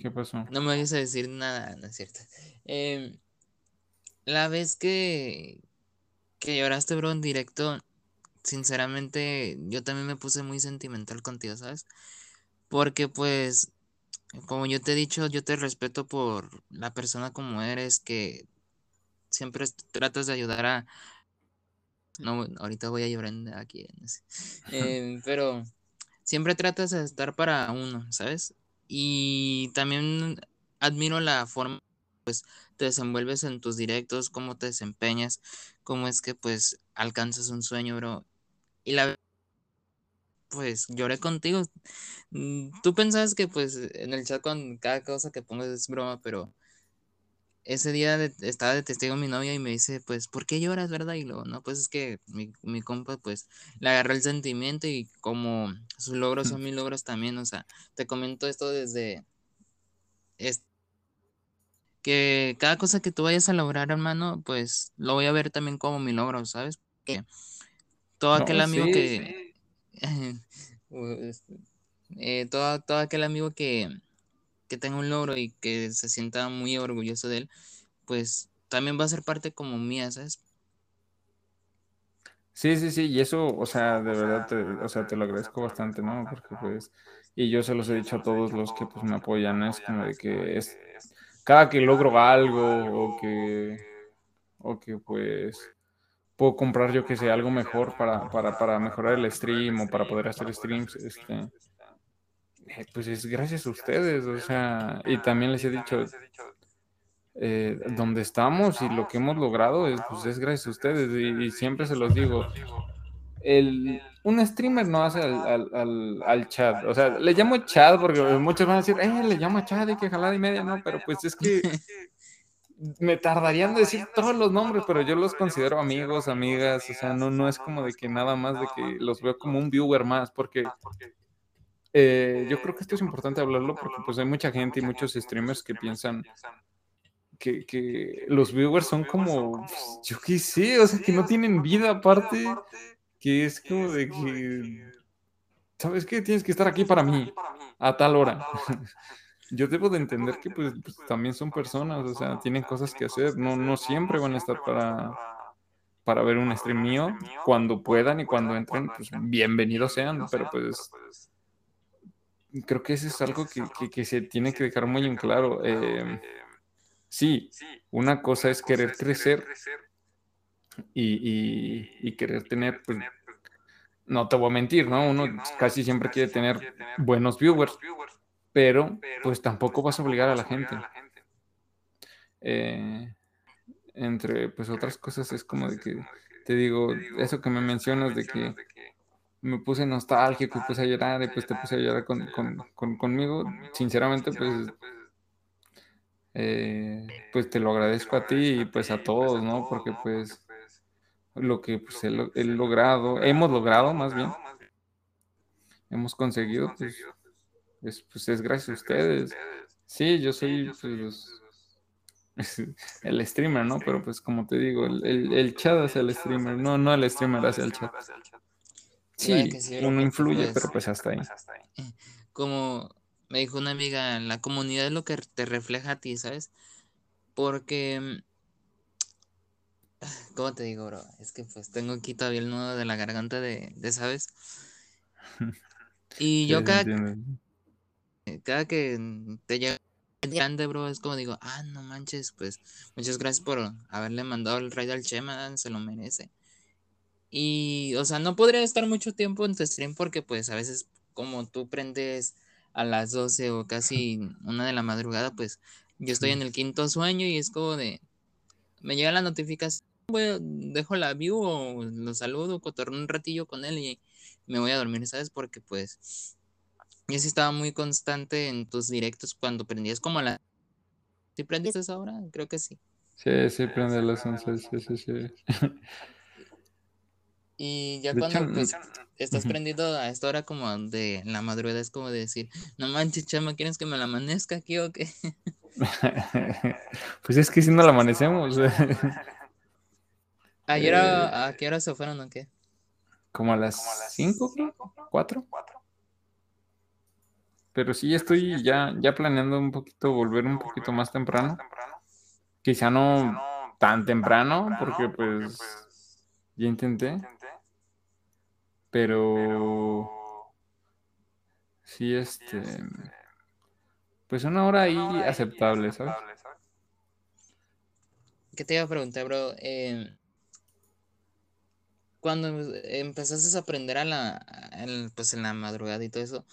B: ¿Qué pasó?
A: No me vayas a decir nada, no es cierto. Em, la vez que, que lloraste, bro, en directo, sinceramente, yo también me puse muy sentimental contigo, ¿sabes? Porque pues, como yo te he dicho, yo te respeto por la persona como eres, que siempre tratas de ayudar a, no, ahorita voy a llorar aquí. Em, pero siempre tratas de estar para uno, ¿sabes? Y también admiro la forma, pues, te desenvuelves en tus directos, cómo te desempeñas, cómo es que, pues, alcanzas un sueño, bro. Y la pues lloré contigo. Mm, tú pensabas que pues en el chat con cada cosa que pongas es broma, pero ese día estaba de testigo mi novia y me dice, pues, ¿por qué lloras, verdad? Y luego, no, pues es que mi, mi compa, pues, le agarró el sentimiento y como sus logros son mis logros también, o sea, te comento esto desde... que cada cosa que tú vayas a lograr, hermano, pues, lo voy a ver también como mi logro, ¿sabes? Que todo aquel amigo que... Eh, todo, todo aquel amigo que que tenga un logro y que se sienta muy orgulloso de él, pues también va a ser parte como mía, ¿sabes?
B: Sí, sí, sí, y eso, o sea, de verdad, te, o sea, te lo agradezco bastante, ¿no? Porque pues, y yo se los he dicho a todos los que pues me apoyan, es como de que es, cada que logro algo o que, o que pues puedo comprar yo que sé algo mejor para, para, para mejorar el stream o para poder hacer streams, este, eh, pues es gracias a ustedes, o sea, y también les he dicho, eh, donde estamos y lo que hemos logrado es, pues es gracias a ustedes, y, siempre se los digo, el, un streamer no hace al, al, al, chat, o sea, le llamo chat porque muchos van a decir, eh, le llamo chat, hay que jalar y media, no, pero pues es que me tardarían en decir todos los nombres, pero yo los considero amigos, amigas, o sea, no, no es como de que nada más de que los veo como un viewer más, porque eh, yo creo que esto es importante hablarlo porque pues hay mucha gente y muchos streamers que piensan que, que los viewers son como, yo qué sé, o sea, que no tienen vida aparte, que es como de que, ¿sabes qué? Tienes que estar aquí para mí, a tal hora. Yo debo de entender que pues, pues, también son personas, o sea, tienen cosas que hacer, no, no siempre van a estar para, para ver un stream mío, cuando puedan y cuando entren, pues bienvenidos sean, pero pues creo que eso es algo que, se tiene que dejar muy en claro. Em, sí, una cosa es querer crecer y, querer tener, pues, no te voy a mentir, ¿no? Uno casi siempre quiere tener buenos viewers, pero pues tampoco vas a obligar a la gente. Eh, entre pues otras cosas es como de que, te digo, eso que me mencionas de que me puse nostálgico y puse a llorar y pues te puse a llorar con, conmigo. Sinceramente, pues eh, pues te lo agradezco a ti y pues a todos, ¿no? Porque pues lo que pues, he, logrado, hemos logrado más bien, hemos conseguido, pues, es, pues es gracias a ustedes. Sí, yo soy pues, el streamer, ¿no? Pero pues como te digo, el, el, chat hacia el streamer, no, no el streamer hacia el chat. Sí, uno influye, pero pues hasta ahí.
A: Como me dijo una amiga, la comunidad es lo que te refleja a ti, ¿sabes? Porque, ¿cómo te digo, bro? Es que pues tengo aquí todavía el nudo de la garganta de, ¿sabes? Y yo cada, cada que te llega grande, bro, es como digo, ah, no manches, pues muchas gracias por haberle mandado el raid al Chema, se lo merece. Y, o sea, no podría estar mucho tiempo en tu stream porque pues a veces como tú prendes a las 12 o casi una de la madrugada, pues yo estoy en el quinto sueño y es como de, me llega la notificación, dejo la view o lo saludo, cotorreo un ratillo con él y me voy a dormir, ¿sabes? Porque pues yo sí estaba muy constante en tus directos cuando prendías como a la... ¿Sí prendiste esa hora? Creo que sí.
B: Sí, sí, prende a las 11, sí, sí, sí.
A: Y ya cuando pues, estás prendido a esta hora como de la madrugada es como de decir, no manches, chama, ¿quieres que me la amanezca aquí o qué?
B: pues es que si no la amanecemos.
A: ¿Ayer a, qué hora se fueron o qué?
B: Como a las 5, 4. Pero sí estoy ya, ya planeando un poquito, volver un poquito más temprano. Quizá no tan temprano, porque pues ya intenté. Pero sí, este, pues una hora ahí aceptable, ¿sabes?
A: ¿Qué te iba a preguntar, bro? Em, cuando empezaste a aprender a la, pues en la madrugada y todo eso,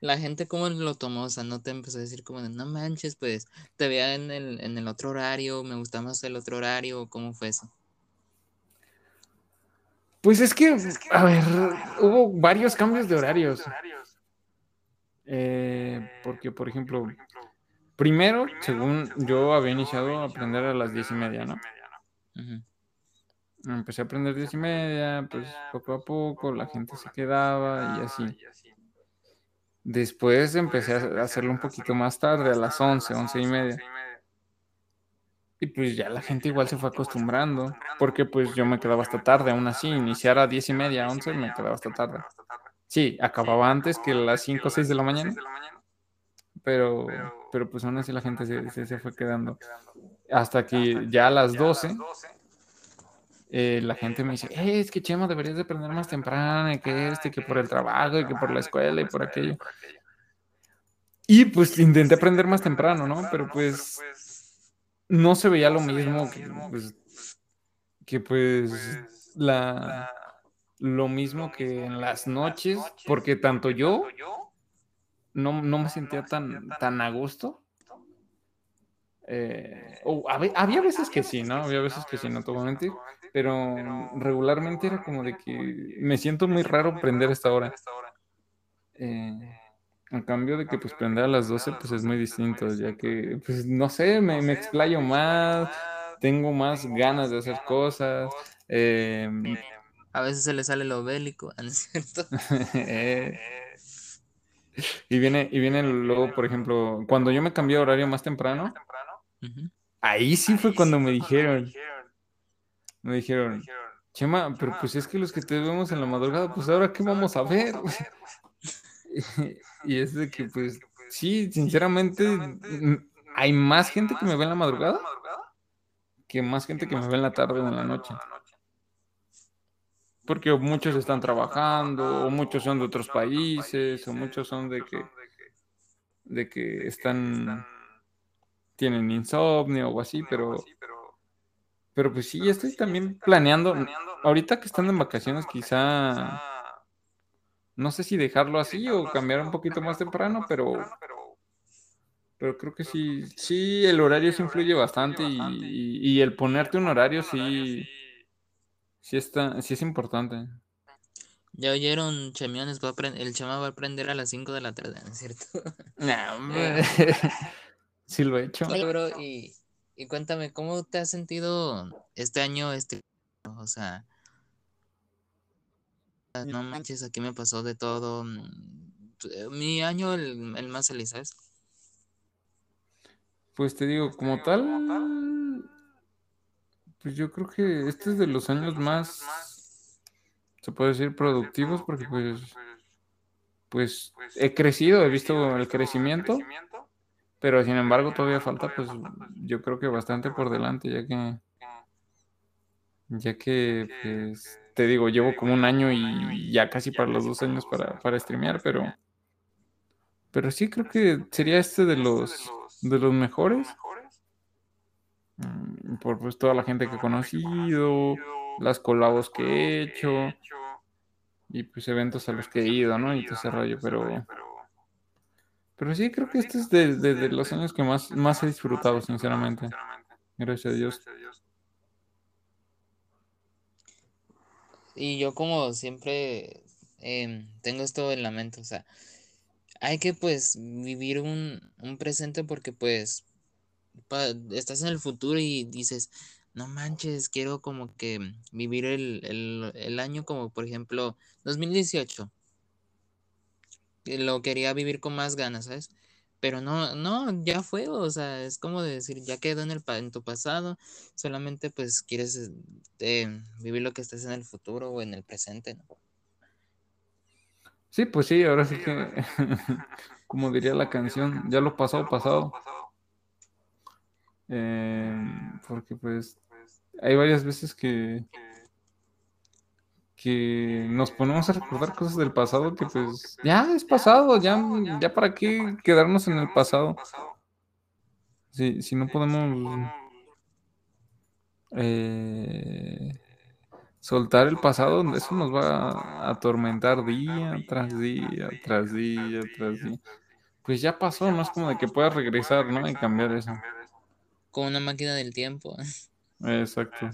A: la gente cómo lo tomó, o sea, no te empezó a decir como de, no manches, pues te veía en el, en el otro horario, me gusta más el otro horario, ¿cómo fue eso?
B: Pues es que, a ver, hubo varios cambios de horarios. Eh, porque, por ejemplo, primero, según yo había iniciado a aprender a las diez y media, ¿no? Empecé a aprender diez y media, pues poco a poco la gente se quedaba y así. Después empecé a hacerlo un poquito más tarde, a las once, once y media. Y pues ya la gente igual se fue acostumbrando, porque pues yo me quedaba hasta tarde, aún así, iniciar a diez y media, once, me quedaba hasta tarde. Sí, acababa antes que las cinco o seis de la mañana, pero, pero pues aún así la gente se, se, fue quedando. Hasta que ya a las doce, eh, la gente me dice, eh, es que Chema, deberías de aprender más temprano, y que este, que por el trabajo, y que por la escuela, y por aquello. Y pues intenté aprender más temprano, ¿no? Pero pues no se veía lo mismo que, pues, pues, la, lo mismo que en las noches, porque tanto yo no, no me sentía tan, tan a gusto. Eh, había, veces que sí, ¿no? Había veces que sí, no te voy a mentir, pero regularmente era como de que me siento muy raro prender esta hora. Eh, a cambio de que pues prender a las 12 pues es muy distinto, ya que pues no sé, me, me explayo más, tengo más ganas de hacer cosas. Em,
A: a veces se le sale lo bélico, ¿no es cierto?
B: Eh, y viene, y viene luego, por ejemplo, cuando yo me cambié de horario más temprano, ahí sí fue cuando me dijeron, me dijeron, Chema, pero pues es que los que te vemos en la madrugada, pues ahora qué vamos a ver. y es de que, pues, sí, sinceramente, hay más gente que me ve en la madrugada que más gente que me ve en la tarde o en la noche. Porque muchos están trabajando, o muchos son de otros países, o muchos son de que, de que están, tienen insomnio o así, pero, pero pues sí, estoy también planeando, ahorita que están en vacaciones quizá no sé si dejarlo así o cambiar un poquito más temprano, pero, pero creo que sí, sí, el horario sí influye bastante y, el ponerte un horario sí, sí, está, sí es importante.
A: Ya oyeron, chamiones, va el chama va a aprender a las 5 de la tarde, ¿no es cierto?
B: No, hombre. Sí lo he hecho.
A: y, y cuéntame, ¿cómo te has sentido este año, este, o sea, no manches, aquí me pasó de todo. Mm, mi año el, el más feliz, ¿sabes?
B: Pues te digo, como tal, pues yo creo que este es de los años más, se puede decir, productivos, porque pues, pues he crecido, he visto el crecimiento, pero sin embargo todavía falta, pues yo creo que bastante por delante, ya que, ya que, pues, te digo, llevo como un año y ya casi para los dos años para, para streamear, pero, pero sí creo que sería este de los de los mejores. Mm, por pues toda la gente que he conocido, las colabos que he hecho y pues eventos a los que he ido, ¿no? Y todo ese rollo, pero pero sí creo que este es de, los años que más, más he disfrutado, sinceramente. Gracias a Dios.
A: Y yo como siempre em, tengo esto en la mente, o sea, hay que pues vivir un, presente porque pues estás en el futuro y dices, no manches, quiero como que vivir el, año como por ejemplo 2018. Lo quería vivir con más ganas, ¿sabes? Pero no, no, ya fue, o sea, es como decir, ya quedó en, el, en tu pasado, solamente pues quieres eh, vivir lo que estés en el futuro o en el presente, ¿no?
B: Sí, pues sí, ahora sí que, como diría la canción, ya lo pasado, pasado. Em, porque pues hay varias veces que, que nos ponemos a recordar cosas del pasado que pues ya es pasado, ya, ya para qué quedarnos en el pasado. Si, si no podemos eh, soltar el pasado, eso nos va a atormentar día tras día, tras día, tras día. Pues ya pasó, no es como de que puedas regresar, ¿no? Y cambiar eso.
A: Como una máquina del tiempo.
B: Exacto.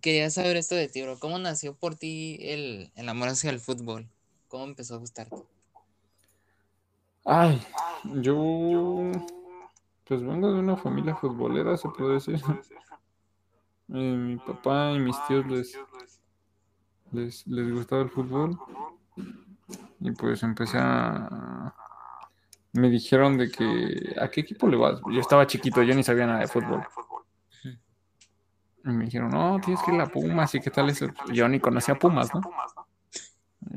A: Quería saber esto de ti, bro. ¿Cómo nació por ti el, el amor hacia el fútbol? ¿Cómo empezó a gustarte?
B: Ay, yo pues vengo de una familia futbolera, se puede decir. Eh, mi papá y mis tíos les, les, les gustaba el fútbol. Y pues empecé a... Me dijeron de que... ¿A qué equipo le vas? Yo estaba chiquito, yo ni sabía nada de fútbol. Y me dijeron, no, tienes que ir a Pumas y qué tal eso. Yo ni conocía a Pumas, ¿no?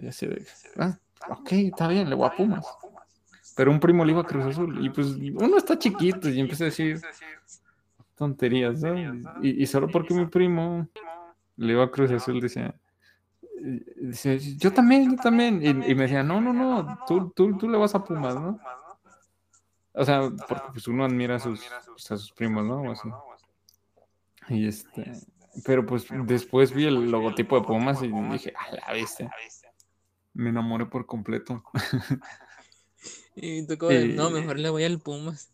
B: Y así de, ah, ok, está bien, le voy a Pumas. Pero un primo le iba a Cruz Azul. Y pues uno está chiquito y empecé a decir, tonterías, ¿no? Y, solo porque mi primo le iba a Cruz Azul decía, dice, yo también, yo también. Y, me decía, no, no, no, tú, tú, tú le vas a Pumas, ¿no? O sea, porque pues uno admira a sus, pues, a sus primos, ¿no? Y este, pero pues después vi el logotipo de Pumas y dije, ah, la viste. Me enamoré por completo.
A: y tú como, no, mejor le voy al Pumas.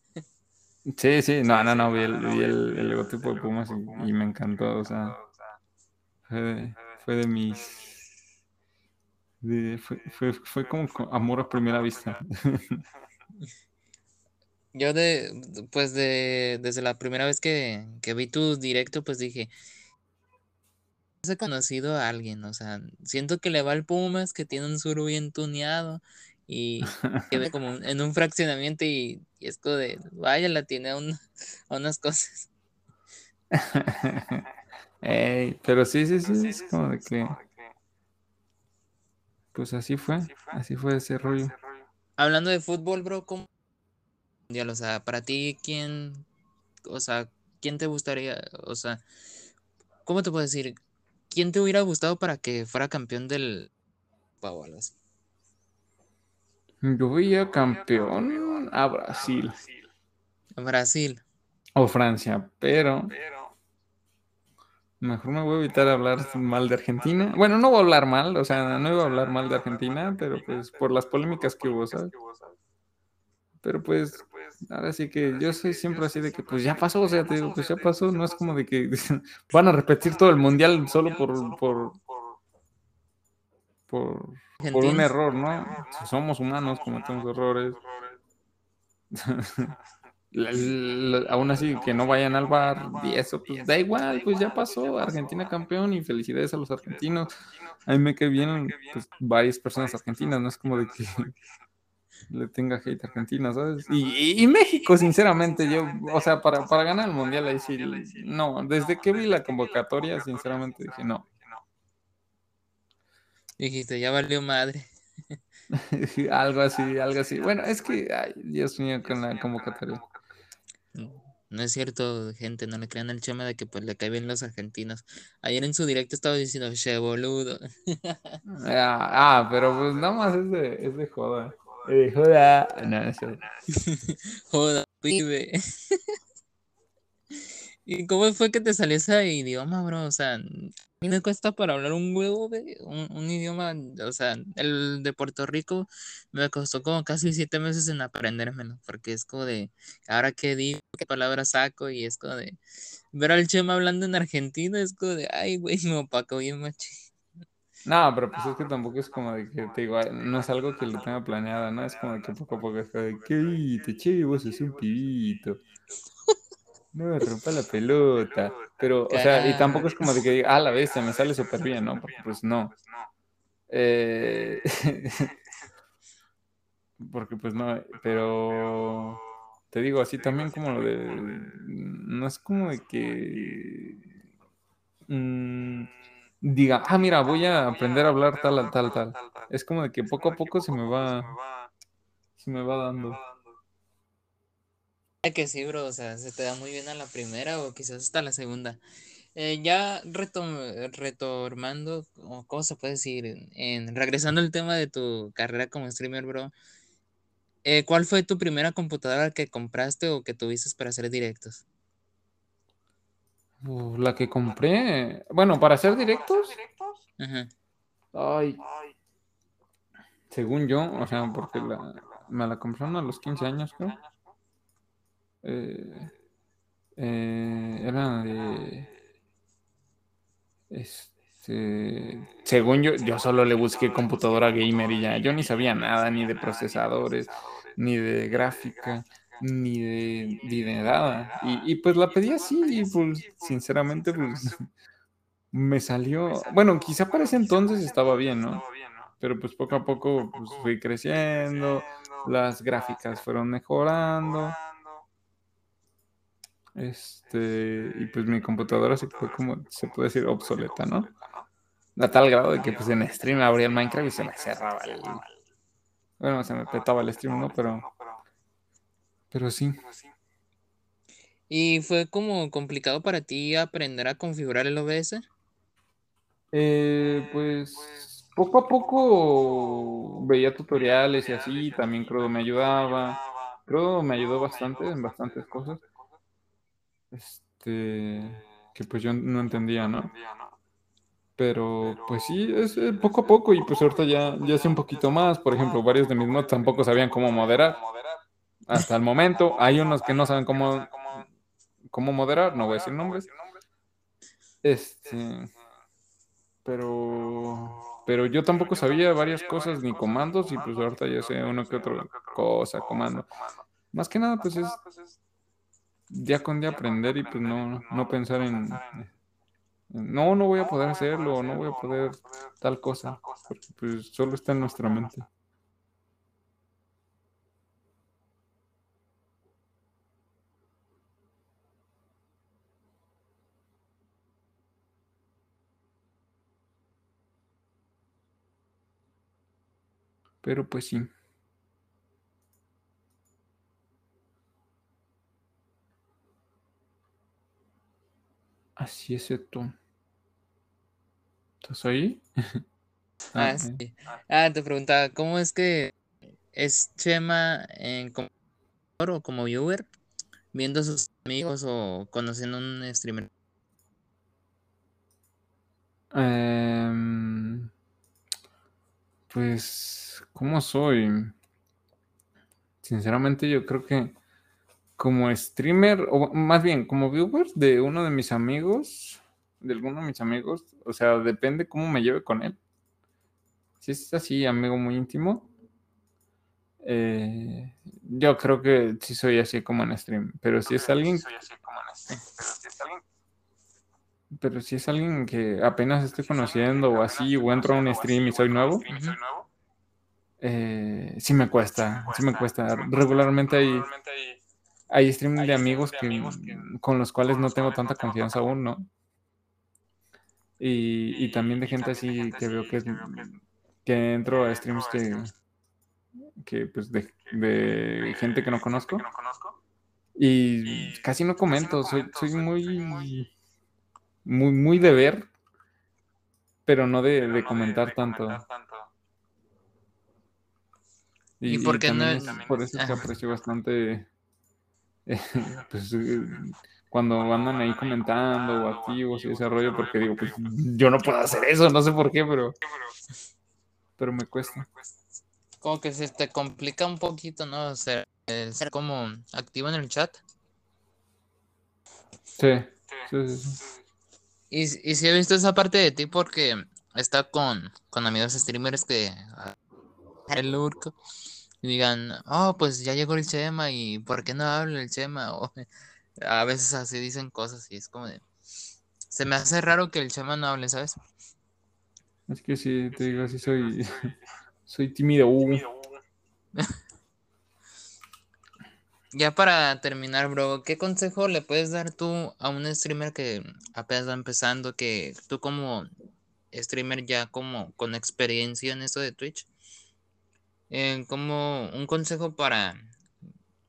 B: Sí, sí, no, no, no, vi el, vi el, logotipo de Pumas y, me encantó, o sea, fue de, mis... fue, fue, como amor a primera vista.
A: Yo de, pues de, desde la primera vez que, que vi tu directo, pues dije, he conocido a alguien, o sea, siento que le va al Pumas, que tiene un sur bien tuneado, y quedé como en un fraccionamiento y, esto de, vaya, la tiene a, unas cosas.
B: pero sí, sí, sí, es como de que... Pues así fue, así fue ese rollo.
A: Hablando de fútbol, bro, ¿cómo? O sea, para ti, ¿quién, o sea, quién te gustaría, o sea, ¿cómo te puedo decir? ¿Quién te hubiera gustado para que fuera campeón del o algo así?
B: Yo veía campeón a Brasil.
A: A Brasil.
B: O Francia, pero mejor me voy a evitar hablar mal de Argentina. Bueno, no voy a hablar mal, o sea, no iba a hablar mal de Argentina, pero pues por las polémicas que hubo, ¿sabes? Pero pues, ahora sí que yo soy siempre así de que pues ya pasó, o sea, te digo, pues ya pasó, no es como de que van a repetir todo el mundial solo por, por, por, por un error, ¿no? somos humanos, cometemos errores. aún así que no vayan al bar y eso, pues da igual, pues ya pasó, Argentina campeón y felicidades a los argentinos. A mí me que bien pues, varias personas argentinas, no es como de que le tenga hate a Argentina, ¿sabes? Y, México, sinceramente, yo, o sea, para, para ganar el mundial ahí sí, no, desde que vi la convocatoria, sinceramente dije no.
A: Dijiste, ya valió madre.
B: algo así, algo así. Bueno, es que, ay, Dios mío, con la convocatoria.
A: No es cierto, gente, no le crean el chema de que pues le caen bien los argentinos. Ayer en su directo estaba diciendo, che boludo.
B: ah, ah, pero pues nada más es de, es de joda. Eh, joda. No, no
A: joda, pibe. ¿Y cómo fue que te salió ese idioma, bro? O sea, a mí me cuesta para hablar un huevo, de un, idioma, o sea, el de Puerto Rico me costó como casi siete meses en aprendérmelo, porque es como de, ahora qué digo, qué palabras saco, y es como de, ver al Chema hablando en Argentina, es como de, ay, güey, me opaco bien machi.
B: No, pero pues es que tampoco es como de que te digo, no es algo que lo tenga planeado, ¿no? Es como de que poco a poco es como de que, te che, vos sos un pibito. No me rompa la pelota. Pero, o sea, y tampoco es como de que diga, ah, la bestia, me sale súper bien, ¿no? Porque pues no. Eh... Porque pues no, pero te digo así también como lo de, no es como de que mm, diga, ah, mira, voy a aprender a hablar tal, tal, tal. Es como de que poco a poco se me va, se me va dando
A: que sí, bro, o sea, se te da muy bien a la primera o quizás hasta la segunda. Eh, ya retomando, ¿cómo se puede decir? En, regresando al tema de tu carrera como streamer, bro, eh, ¿cuál fue tu primera computadora que compraste o que tuviste para hacer directos?
B: Uh, la que compré, bueno, para hacer directos. Ay. Según yo, o sea, porque la, me la compraron a los 15 años, creo. Eh, eh, era de. Este, según yo, yo solo le busqué computadora gamer y ya. Yo ni sabía nada, ni de procesadores, ni de gráfica, ni de, ni de nada. Y, pues la pedí así, y pues sinceramente, pues me salió. Bueno, quizá para ese entonces estaba bien, ¿no? Pero pues poco a poco pues, fui creciendo, las gráficas fueron mejorando este, y pues mi computadora se fue como, se puede decir, obsoleta, ¿no? A tal grado de que pues en stream abría Minecraft y se me cerraba el... Bueno, se me petaba el stream, ¿no? Pero... Pero sí.
A: ¿Y fue como complicado para ti aprender a configurar el OBS?
B: Eh, pues poco a poco veía tutoriales y así, también creo me ayudaba. Creo me ayudó bastante en bastantes cosas este, que pues yo no entendía, ¿no? Pero pues sí, es eh, poco a poco y pues ahorita ya, ya sé un poquito más. Por ejemplo, varios de mis mods tampoco sabían cómo moderar. Hasta el momento hay unos que no saben cómo, cómo moderar, no voy a decir nombres. Este, pero pero yo tampoco sabía varias cosas ni comandos y pues ahorita ya sé uno que otro cosa, comando. Más que nada pues es día con día aprender y pues no, no pensar en, no, no voy a poder hacerlo, no voy a poder tal cosa, porque pues solo está en nuestra mente. Pero pues sí. Así es esto. ¿Estás ahí?
A: ah, sí. Ah, te preguntaba, ¿cómo es que es Chema en como o como viewer viendo a sus amigos o conociendo un streamer?
B: Em, pues, ¿cómo soy? Sinceramente, yo creo que como streamer, o más bien como viewer de uno de mis amigos, de alguno de mis amigos, o sea, depende cómo me lleve con él. Si es así, amigo muy íntimo, Eh, yo creo que sí soy así como en stream, pero si es alguien... Pero si es alguien que apenas estoy conociendo o así, o entro a un stream y soy nuevo, eh, sí me cuesta, sí me cuesta. Regularmente hay, hay stream de amigos que, con los cuales no tengo tanta confianza aún, ¿no? Y, y también de gente así que veo que, es, que entro a streams que, que pues de, de gente que no conozco. Y casi no comento, soy, soy muy, muy, muy de ver, pero no de, de comentar tanto. Y, por qué no? por eso que aprecio bastante pues, eh, cuando andan ahí comentando o activos y ese rollo, porque digo, pues yo no puedo hacer eso, no sé por qué, pero, pero me cuesta.
A: Como que se te complica un poquito, ¿no? Ser, ser como activo en el chat.
B: Sí, sí, sí.
A: Y, y sí he visto esa parte de ti porque está con, con amigos streamers que el urco y digan, oh, pues ya llegó el Chema y ¿por qué no habla el Chema? O, a veces así dicen cosas y es como de... Se me hace raro que el Chema no hable, ¿sabes?
B: Es que sí, te digo, así soy, soy tímido.
A: ya para terminar, bro, ¿qué consejo le puedes dar tú a un streamer que apenas va empezando, que tú como streamer ya como con experiencia en esto de Twitch, como un consejo para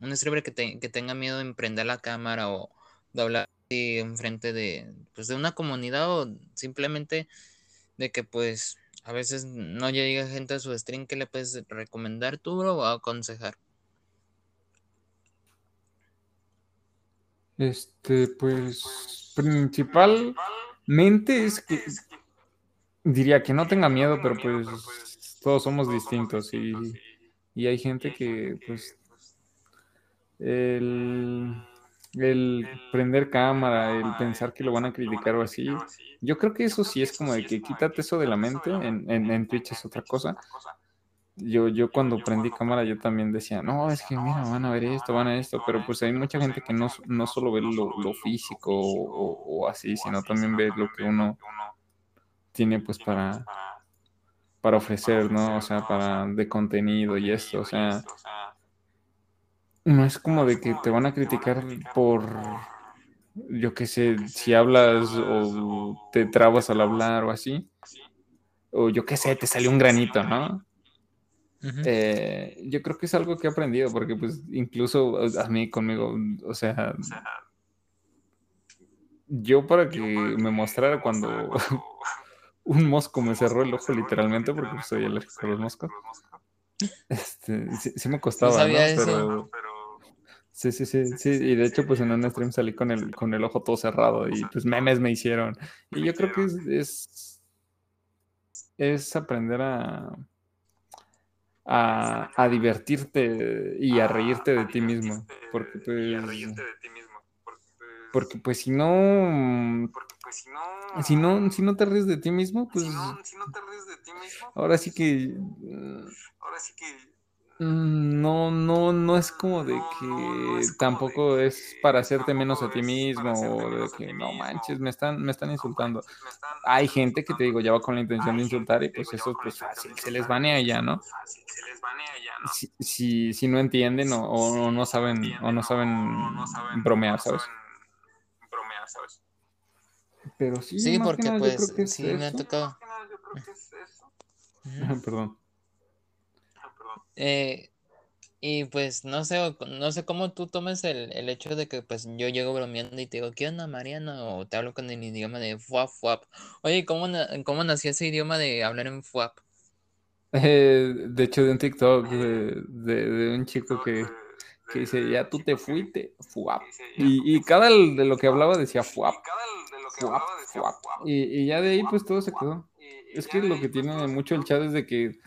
A: un streamer que, tenga miedo de emprender la cámara o de hablar enfrente de, pues, de una comunidad o simplemente de que pues a veces no llega gente a su stream que le puedes recomendar tú o aconsejar.
B: Este, pues principalmente es que diría que no tenga miedo, pero pues todos somos distintos y, y hay gente que, pues, el, el, prender cámara, el pensar que lo van a criticar o así, yo creo que eso sí es como de que quítate eso de la mente, en, en, Twitch es otra cosa. Yo, yo cuando prendí cámara yo también decía, no, es que mira, van a ver esto, van a esto, pero pues hay mucha gente que no, no solo ve lo, lo físico o, o, así, sino también ve lo que uno tiene pues para, para ofrecer, ¿no? O sea, para de contenido y esto, o sea, no es como de que te van a criticar por, yo qué sé, si hablas o te trabas al hablar o así, o yo qué sé, te salió un granito, ¿no? Eh, yo creo que es algo que he aprendido, porque pues incluso a mí conmigo, o sea, yo para que me mostrara cuando un mosco me cerró el ojo literalmente porque soy alérgico a los moscos. Este, sí, me costaba, ¿no? Pero, Sí, sí, sí, sí, y de hecho pues en un stream salí con el, con el ojo todo cerrado y pues memes me hicieron. Y yo creo que es, es, aprender a, a, a, divertirte y a reírte de ti mismo, porque pues porque pues si no. pues si no. Si no, si no te ríes de ti mismo, pues. Si no, si no te ríes de ti mismo. Ahora sí que. Ahora sí que. No, no, no es como de que tampoco es para hacerte menos a ti mismo o de que no manches, me están, me están insultando. Hay gente que te digo, ya va con la intención de insultar y pues eso pues fácil, se les banea ya, ¿no? Si, si, si no entienden o, o, no saben o no saben bromear, ¿sabes? Pero sí,
A: sí porque pues sí me ha tocado.
B: Perdón.
A: Eh, y pues no sé, no sé cómo tú tomes el, el, hecho de que pues yo llego bromeando y te digo, ¿qué onda Mariana? O te hablo con el idioma de fuap fuap. Oye, ¿cómo, cómo nació ese idioma de hablar en fuap?
B: Eh, de hecho, de un TikTok de, de un chico que, que dice, ya tú te fuiste, fuap. Y, y cada de lo que hablaba decía fuap. Fuap, fuap. Y, y ya de ahí pues todo se quedó. Es que lo que tiene mucho el chat es de que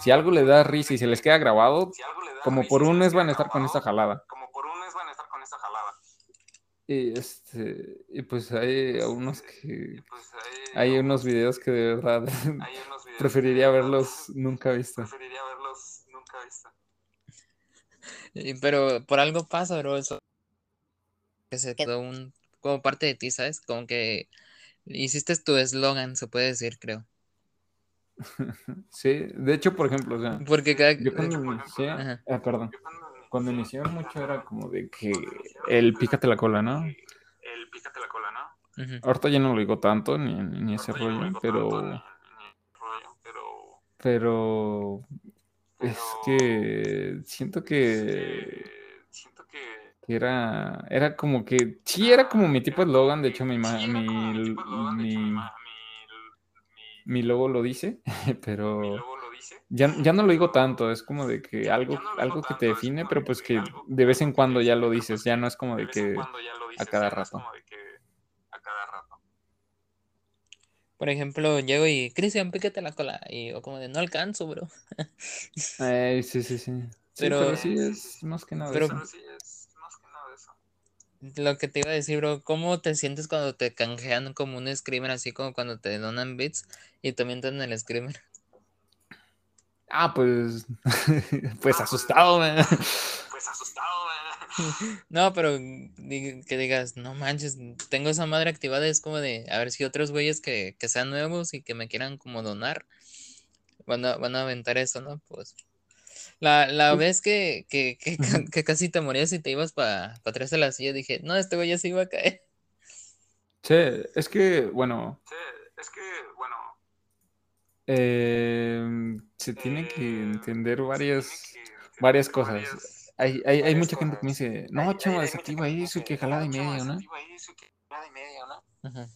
B: si algo le da risa y se les queda grabado, como por un mes van a estar con esta jalada. Y este, y pues hay unos que hay unos videos que de verdad preferiría verlos nunca vistos.
A: Y- Pero por algo pasa, bro, eso que se quedó un, como parte de ti, ¿sabes? Como que hiciste tu eslogan, se puede decir, creo.
B: Sí, de hecho, por ejemplo, o sea,
A: Porque cada...
B: yo cuando inicié, perdón, cuando inicié mucho era como de que el pícate la cola, ¿no?
C: El pícate la cola, ¿no?
B: Ahorita ya no lo digo tanto, ni, ni ese
C: Ahorita ya no
B: rollo,
C: digo
B: pero,
C: tanto, ni- ni rollo, pero,
B: pero es que siento que,
C: siento que
B: que era, era como que, sí, era como mi tipo de eslogan, de hecho mi,
C: sí,
B: mi,
C: mi mi,
B: logo lo dice,
C: mi
B: pero
C: logo lo dice.
B: ya, ya no lo digo tanto, es como de que algo,
C: no
B: algo que te define, pero pues
C: que
B: de vez en cuando ya lo dices,
C: pues
B: ya no es
C: de
B: que cada rato.
C: como de que a cada rato.
A: Por ejemplo, llego y, Cristian, pícate la cola. Y yo como de, no alcanzo, bro.
B: Eh, sí, sí, sí. Sí,
A: Pero-
B: pero sí es más que nada
A: pero-
B: eso.
C: Pero sí es más que nada eso.
A: Lo que te iba a decir, bro, ¿cómo te sientes cuando te canjean como un screamer, así como cuando te donan bits y te mientan el screamer?
B: Ah, pues, pues asustado, man.
C: Pues asustado.
A: No, pero que digas, no manches, tengo esa madre activada, es como de, a ver si otros güeyes que, que sean nuevos y que me quieran como donar, van a, van a aventar eso, ¿no? Pues la, la vez que, que, que, que casi te morías y te ibas para atrás de la silla, dije, no, este güey ya se iba a caer.
B: Sí, es que, bueno,
C: Sí, es que, bueno,
B: eh, se tiene que
C: eh,
B: entender
C: se
B: varias,
C: tiene que entender
B: varias cosas.
C: varias-
B: Hay, hay, mucha gente que me dice, no,
C: hay
B: desactiva eso que jalada y
C: "No, chama,
B: media, ¿no?
C: y y media, ¿no?"
A: Ajá.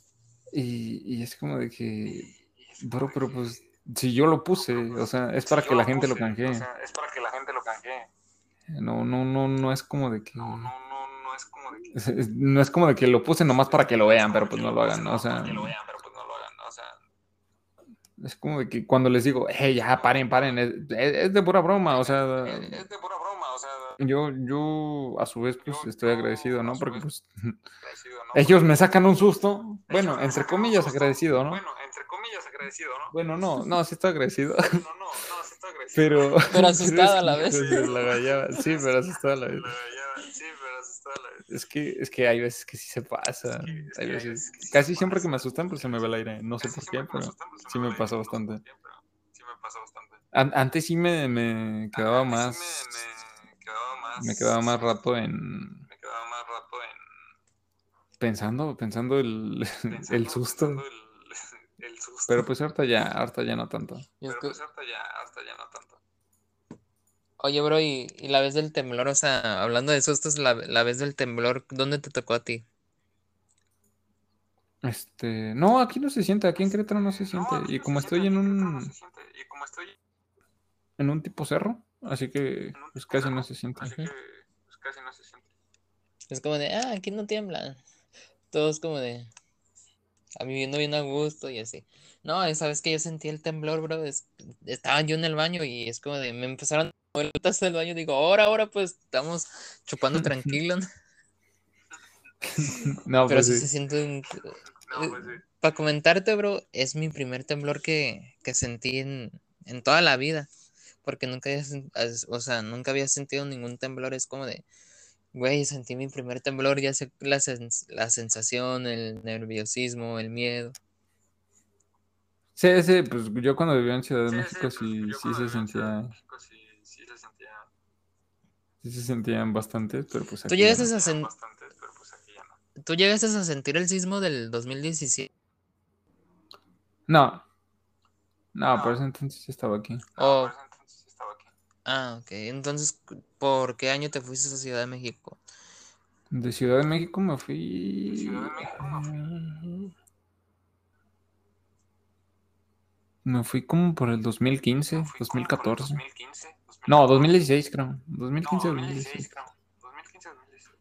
B: Y, y es como de que, bro, pero pues, si yo lo puse,
C: pues,
B: o sea, es para que la gente lo
C: puse, o
B: canjee.
C: sea, es para que la gente lo canjee.
B: No, no, no, no es como de que...
C: No, no, no, no es como de que...
B: No es como de que lo puse nomás para que lo vean, pero pues no
C: lo
B: hagan, ¿no? O sea, es como de que cuando les digo, hey, ya, paren, paren, es, es- es de pura broma, o sea,
C: es, es de pura broma, o sea,
B: yo, yo a su vez pues
C: Yo-
B: estoy
C: yo,
B: agradecido, ¿no? Porque pues
C: agradecido, ¿no?
B: ellos me sacan un susto, bueno, entre comillas
C: susto.
B: agradecido, ¿no?
C: Bueno, entre comillas agradecido, ¿no?
B: Bueno, no, no, sí estoy agradecido,
C: No, no, no, sí está agradecido.
B: pero...
A: Pero
B: es
A: asustado a la vez.
B: la Sí, pero asustado a la vez.
C: La- ya, Sí, pero asustado a la vez.
B: Es que, es que hay veces que sí se pasa.
C: que- es que
B: Hay
C: hay
B: veces.
C: que sí
B: Casi siempre que me asustan, pues se me va el aire. No sé por qué, pero
C: asustan, pues,
B: sí me pasa
C: no sé por
B: bastante.
C: qué, pero Sí me pasa bastante.
B: An- antes sí me, me quedaba
C: Antes sí
B: más.
C: Me, me quedaba más.
B: Me quedaba más rato en.
C: Me quedaba más rato en.
B: Pensando, pensando el,
C: Pensando,
B: el susto.
C: pensando el, el susto.
B: Pero pues ahorita ya, ahorita ya no tanto.
C: Pero pues ahorita ya, hasta ya no tanto.
A: Oye, bro, y, y la vez del temblor, o sea, hablando de sustos, la, la vez del temblor, ¿dónde te tocó a ti?
B: Este. No, aquí no se siente, aquí en Querétaro no se siente. Y como estoy
C: siente,
B: en un,
C: se siente. Y como estoy
B: en un tipo cerro, así que pues
C: tipo
B: casi
C: cerro,
B: no se siente.
C: Así
A: Ujú.
C: que pues, casi no se siente.
A: Es como de, ah, aquí no tiembla. Todos como de, a mí viviendo bien a gusto y así. No, esa vez que yo sentí el temblor, bro, es- estaba yo en el baño y es como de, me empezaron a mover vueltas del baño. Digo, ahora, ahora, pues estamos chupando tranquilo. ¿no?
B: No,
A: Pero
B: pues
A: sí se siente un...
C: No, pues sí.
A: Para comentarte, bro, es mi primer temblor que, que sentí en, en toda la vida. Porque nunca había, o sea, nunca había sentido ningún temblor. Es como de, güey, sentí mi primer temblor, ya sé la, sens- la sensación, el nerviosismo, el miedo.
B: Sí, sí, pues yo cuando vivía en Ciudad de
C: Sí,
B: México
C: pues,
B: sí, sí se sentía,
C: México sí, sí se sentía
B: sí se sentían bastantes, pero pues
A: ¿Tú
B: aquí ya
A: llegaste,
B: no.
A: a sen-
C: bastantes, pero pues aquí ya no.
A: ¿Tú llegaste a sentir el sismo del 2017?
B: No, no, por
C: No.
B: ese entonces ya estaba aquí.
C: No,
A: Oh.
C: por ese entonces estaba aquí.
A: Ah, ok. Entonces, ¿por qué año te fuiste a Ciudad de México?
B: De Ciudad de México me fui.
C: De Ciudad de México me
B: ah, Me fui como por el 2015,
C: Me fui como por el
B: 2014.
C: 2015,
B: No,
C: 2014.
B: 2016 creo. 2015
C: No,
B: 2016.
C: 2016, creo. 2015, 2016.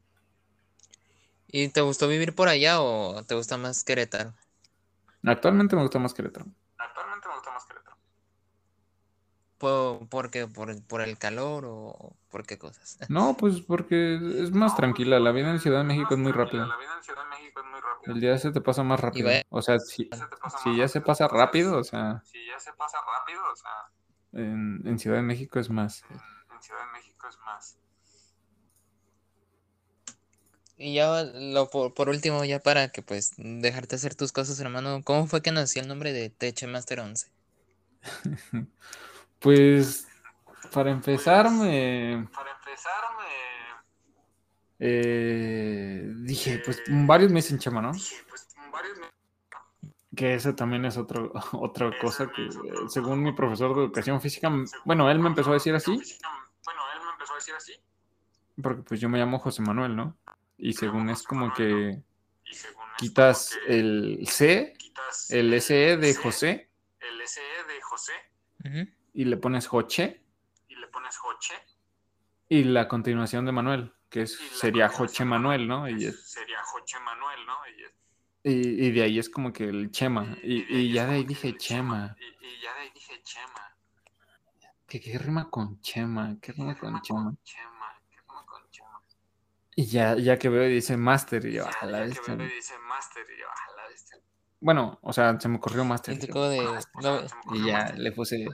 A: ¿Y te gustó vivir por allá o te gusta más Querétaro?
B: Actualmente me gusta más Querétaro.
C: Actualmente me gusta más Querétaro.
A: ¿Por, por qué? ¿Por, por el calor o por qué cosas?
B: No, pues porque es más
C: No,
B: tranquila. La vida en Ciudad de México es muy rápida.
C: La vida en Ciudad de México es muy rápida.
B: El día se te pasa más rápido. O sea, si,
C: Se te pasa
B: si
C: más
B: ya se pasa rápido, o sea,
C: Si ya se pasa rápido, o sea,
B: en, en Ciudad de México es más.
C: en Ciudad de México es más.
A: Y ya lo por, por último, ya para que pues dejarte hacer tus cosas, hermano, ¿cómo fue que nació el nombre de TH Master 11?
B: Pues para empezar me
C: Para empezar, me
B: eh, dije, pues varios me dicen Chema, ¿no?
C: dije, pues
B: Que eso también es otro, otra cosa que según mi profesor de educación física, bueno, él me empezó a decir así,
C: Bueno, él me empezó a decir así.
B: porque pues yo me llamo José Manuel, ¿no? Y según es como que quitas el C, el SE de
C: C,
B: José
C: el SE de José
B: y le pones Joche
C: y le pones Joche.
B: y la continuación de Manuel, que es, sería Joche
C: de
B: Manuel, ¿no? Y,
C: es- sería Joche Manuel, ¿no? Y, es-
B: y, y de ahí es como que el Chema. Y, ya de ahí dije Chema.
C: Y, y ya de ahí dije Chema.
B: ¿Qué, qué rima con Chema? ¿Qué rima con Chema?
C: Chema. ¿Qué rima con Chema?
B: Y ya, ya que veo y dice Master, y yo,
C: Ya,
B: "Ah, la
C: ya que
B: bestia".
C: veo y dice Master y yo, la.
B: Bueno, o sea, se me ocurrió Master.
A: tú
B: yo,
A: como de...
C: O sea,
A: no,
C: se me
B: Y ya
C: Master.
B: le puse.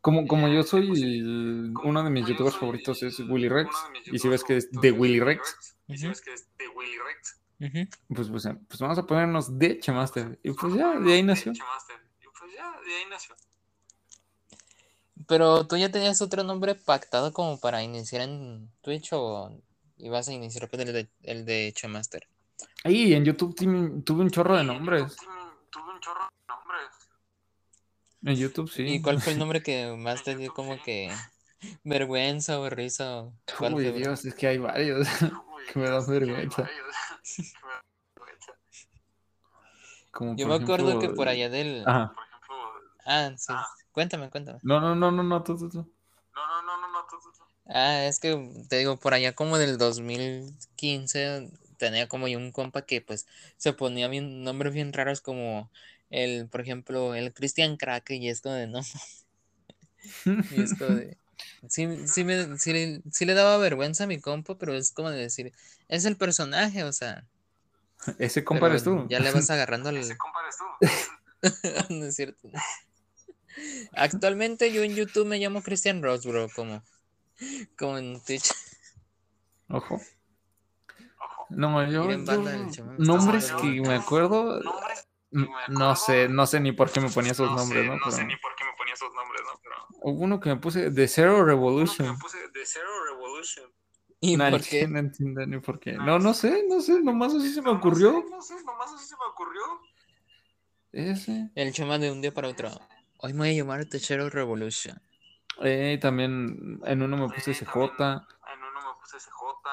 B: Como, como yo soy el- uno de mis youtubers favoritos es Willy Rex. Y si ves que es de Willy Rex,
C: Y si ves que es de Willy Rex.
B: Pues, pues, pues vamos a ponernos de Chemaster. Y pues ya, de ahí nació.
C: Y pues ya, de ahí nació.
A: Pero tú ya tenías otro nombre pactado como para iniciar en Twitch o ibas a iniciar con el de, el de Chemaster.
B: Ahí en YouTube tuve, tuve un chorro de nombres.
C: Tuve, un chorro de nombres.
B: En YouTube sí.
A: ¿Y cuál fue el nombre que más te dio como que vergüenza o risa? o ¿Cuál
B: Uy? Dios, es que hay varios. Que me da vergüenza. Como
A: Yo me acuerdo que
B: ejemplo,
A: por allá del...
B: Ajá.
C: Por ejemplo,
A: Ah, sí.
C: Ah.
A: Cuéntame, cuéntame.
B: No, no, no, no, no, tú, tú, tú.
C: no, no, no, no, no, tú, tú, tú.
A: Ah, es que te digo, por allá como del 2015 tenía como yo un compa que pues se ponía bien nombres bien raros como el, por ejemplo, el Christian Crack y es como de no. Y es como de. Sí, sí, me, sí, le- sí le daba vergüenza a mi compa, pero es como de decir, es el personaje, o sea.
B: Ese compa eres tú.
A: Ya le vas agarrando al.
C: Ese compa eres tú.
A: no es cierto. Actualmente yo en YouTube me llamo Christian Ross, bro, como, como en Twitch.
B: Ojo.
C: Ojo.
B: No, yo, nombres que me acuerdo, no sé, no sé ni por qué me ponía esos
C: no
B: nombres,
C: sé,
B: ¿no?
C: no sé ni por qué me ponía esos nombres, ¿no? Pero
B: hubo uno que me puse de Zero
C: uno que
B: Revolution.
C: me puse de Zero Revolution.
A: ¿Y
B: No,
A: por qué?
B: no entiendo ni por qué. No, no sé, no sé, nomás así se me ocurrió.
C: No sé, no sé, nomás así se me ocurrió.
B: Ese.
A: El Chema de un día para otro. Hoy me voy a llamar Techero Revolution.
B: Eh, también en uno me puse
C: Eh,
B: CJ,
C: En uno me puse CJ,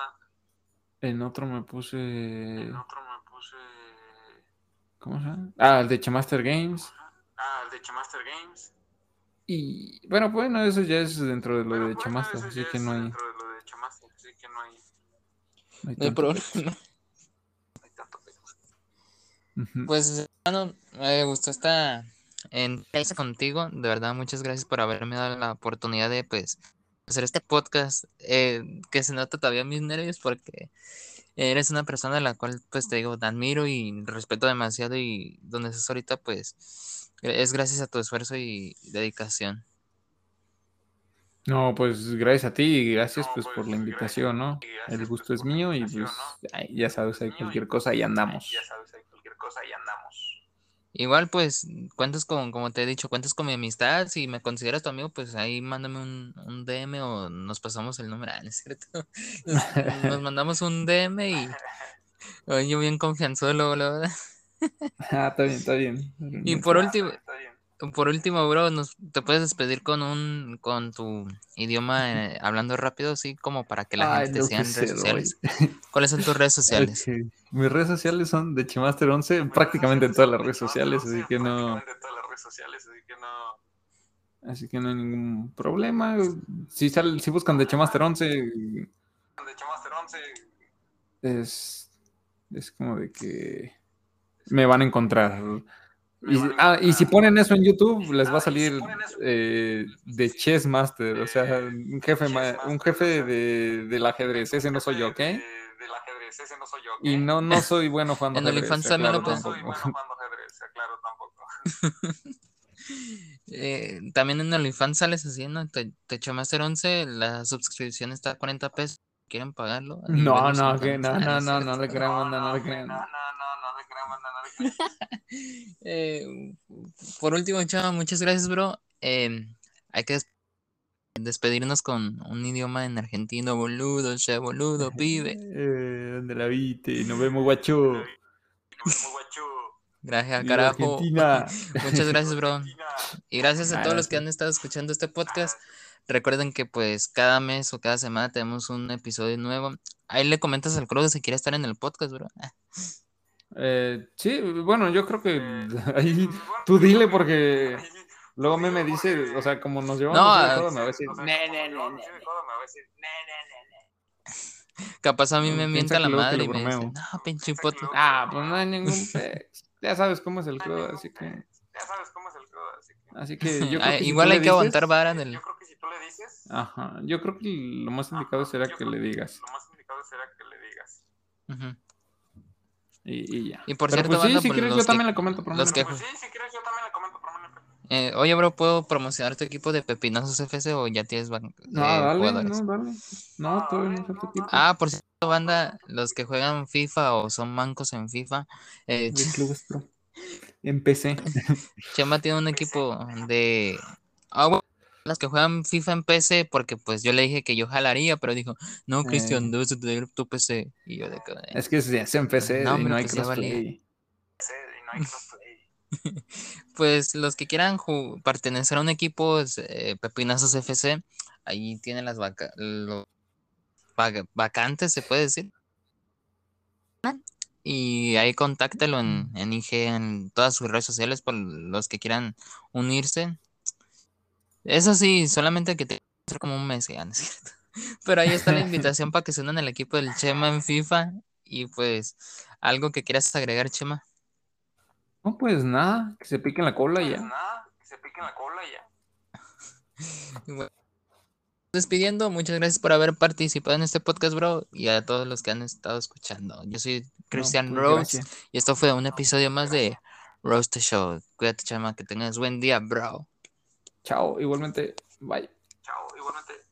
B: en otro me puse.
C: en otro me puse.
B: ¿Cómo se llama? Ah, el de Chemaster Games.
C: Ah, el de Chemaster Games.
B: Y bueno, bueno, eso ya es dentro de lo
C: Bueno,
B: de
C: bueno, eso
B: así
C: ya
B: que
C: es
B: no hay,
C: dentro de lo de Chemaster, así que no hay,
B: no hay
A: No hay
B: tanto
A: problema.
C: no hay tanto.
A: Pues, hermano, me gustó esta entrevista contigo. De verdad, muchas gracias por haberme dado la oportunidad de, pues, hacer este podcast. eh, que se nota todavía mis nervios porque eres una persona a la cual, pues, te digo, te admiro y respeto demasiado y donde estás ahorita, pues, es gracias a tu esfuerzo y dedicación.
B: No, pues gracias a ti y gracias
C: No,
B: pues
C: pues,
B: por la
C: gracias
B: invitación, ¿no? El
C: pues,
B: gusto es
C: la
B: mío y pues
C: ¿no?
B: ay, ya sabes, hay cualquier
C: pues,
B: cosa y
C: ay,
B: andamos.
C: Ya sabes, hay cualquier cosa y andamos.
A: Igual, pues, cuentas con, como te he dicho, cuentas con mi amistad. Si me consideras tu amigo, pues ahí mándame un, un DM o nos pasamos el número. Ah, no es cierto. Nos, mandamos un DM y yo bien confianzudo, luego, luego.
B: Ah, está bien, está bien.
A: Y por último, por último, bro, nos, te puedes despedir con un, con tu idioma eh, hablando rápido, así como para que la
B: Ay,
A: gente te siga en redes sociales. ¿Cuáles son tus redes sociales?
B: Mis redes sociales son de Chemaster 11, prácticamente en todas las redes sociales, así que no,
C: Prácticamente en todas las redes sociales, así que no.
B: así que no hay ningún problema. Si sal- si buscan de Chemaster 11,
C: De Chemaster 11,
B: es, es como de que me van a encontrar. Y, ah, y si ponen eso en YouTube, les va a
C: Ah,
B: salir eh, de Chess Master, o sea, un jefe, un jefe de, del ajedrez, ese no soy yo, ¿ok?
C: De, del ajedrez, ese no soy yo.
B: Y no, no soy bueno jugando
A: En
B: ajedrez,
A: también lo
B: aclaro
C: No soy bueno jugando ajedrez, aclaro tampoco.
A: Eh, también en OnlyFans sales así, ¿no? Te, te echo Master 11, la suscripción está a 40 pesos. quieren pagarlo.
B: No, no, que no, no, no, no le crean, banda, no le crean.
C: No, no, no,
A: Eh, por último, chava, muchas gracias, bro. Eh, hay que des- despedirnos con un idioma en argentino, boludo, che, boludo, pibe.
B: Eh, ¿Dónde la viste? Nos vemos, guacho.
C: Nos vemos, guacho.
A: Gracias,
B: Viva
A: carajo.
B: Argentina.
A: Muchas gracias, bro.
C: Argentina.
A: Y gracias a todos los que han estado escuchando este podcast. Recuerden que pues cada mes o cada semana tenemos un episodio nuevo. Ahí le comentas al Cruz si quiere estar en el podcast, bro.
B: Eh, sí, bueno, yo creo que
C: Eh,
B: ahí
C: bueno,
B: tú dile porque
C: que-
B: luego me, me dice,
C: porque-
B: o sea, como nos llevamos
A: No,
B: así de codo, me va a
C: codo, me va a decir.
A: Capaz a mí
B: Mm,
A: me
B: piensa
A: mienta la madre y me dice, no, pinche
C: luego-
B: Ah, pues no hay ningún. Ya sabes cómo es el crudo, así que.
C: Ya sabes cómo es el crudo, así que.
B: así que yo creo
A: Ah,
B: que
A: igual hay que aguantar vara en el...
C: Yo creo que si tú le dices,
B: Ajá, yo creo que lo más indicado será que le digas.
C: Lo más indicado será que le digas.
B: Y, y ya.
A: Y por
B: Pero
A: cierto,
B: pues sí,
A: banda,
B: si
A: pues,
B: quieres, yo
A: que-
B: también le comento. por
A: los que-
B: menos.
C: Pues sí, si quieres, yo también le comento por.
A: Eh, oye, bro, ¿puedo promocionar tu equipo de Pepinazos FC o ya tienes ban-
B: No,
A: eh,
B: dale,
A: jugadores?
B: no, dale. No, todavía no falta tiempo.
A: Ah, por cierto, banda, los que juegan FIFA o son mancos en FIFA, eh,
B: clubes pro. Empecé.
A: Chema tiene un equipo de... Ah, bueno, los que juegan FIFA en PC, porque pues yo le dije que yo jalaría, pero dijo, no, Cristian,
B: Eh.
A: debes de tener tu PC. Y yo de "Eh".
B: Es que se hace empecé
A: No,
B: y no hay
A: pues
B: crossplay.
C: Sí, y no hay crossplay.
A: Pues los que quieran pertenecer a un equipo, es, eh, Pepinazos FC, ahí tienen las vaca- vacantes, se puede decir. Y ahí contáctelo en, en IG, en todas sus redes sociales, por los que quieran unirse. Eso sí, solamente que te como un mes, ya, ¿no es cierto? Pero ahí está la invitación para que se unan al equipo del Chema en FIFA. Y pues, algo que quieras agregar, Chema.
B: No, pues nada, que se piquen la cola ya.
C: nada, que se piquen la cola ya.
A: Y bueno, despidiendo, muchas gracias por haber participado en este podcast, bro, y a todos los que han estado escuchando. Yo soy Christian
B: pues,
A: Rose
B: gracias.
A: y esto fue un episodio más de Roast Show. Cuídate, chama, que tengas buen día, bro.
B: Chao, igualmente. Bye.
C: Chao, igualmente.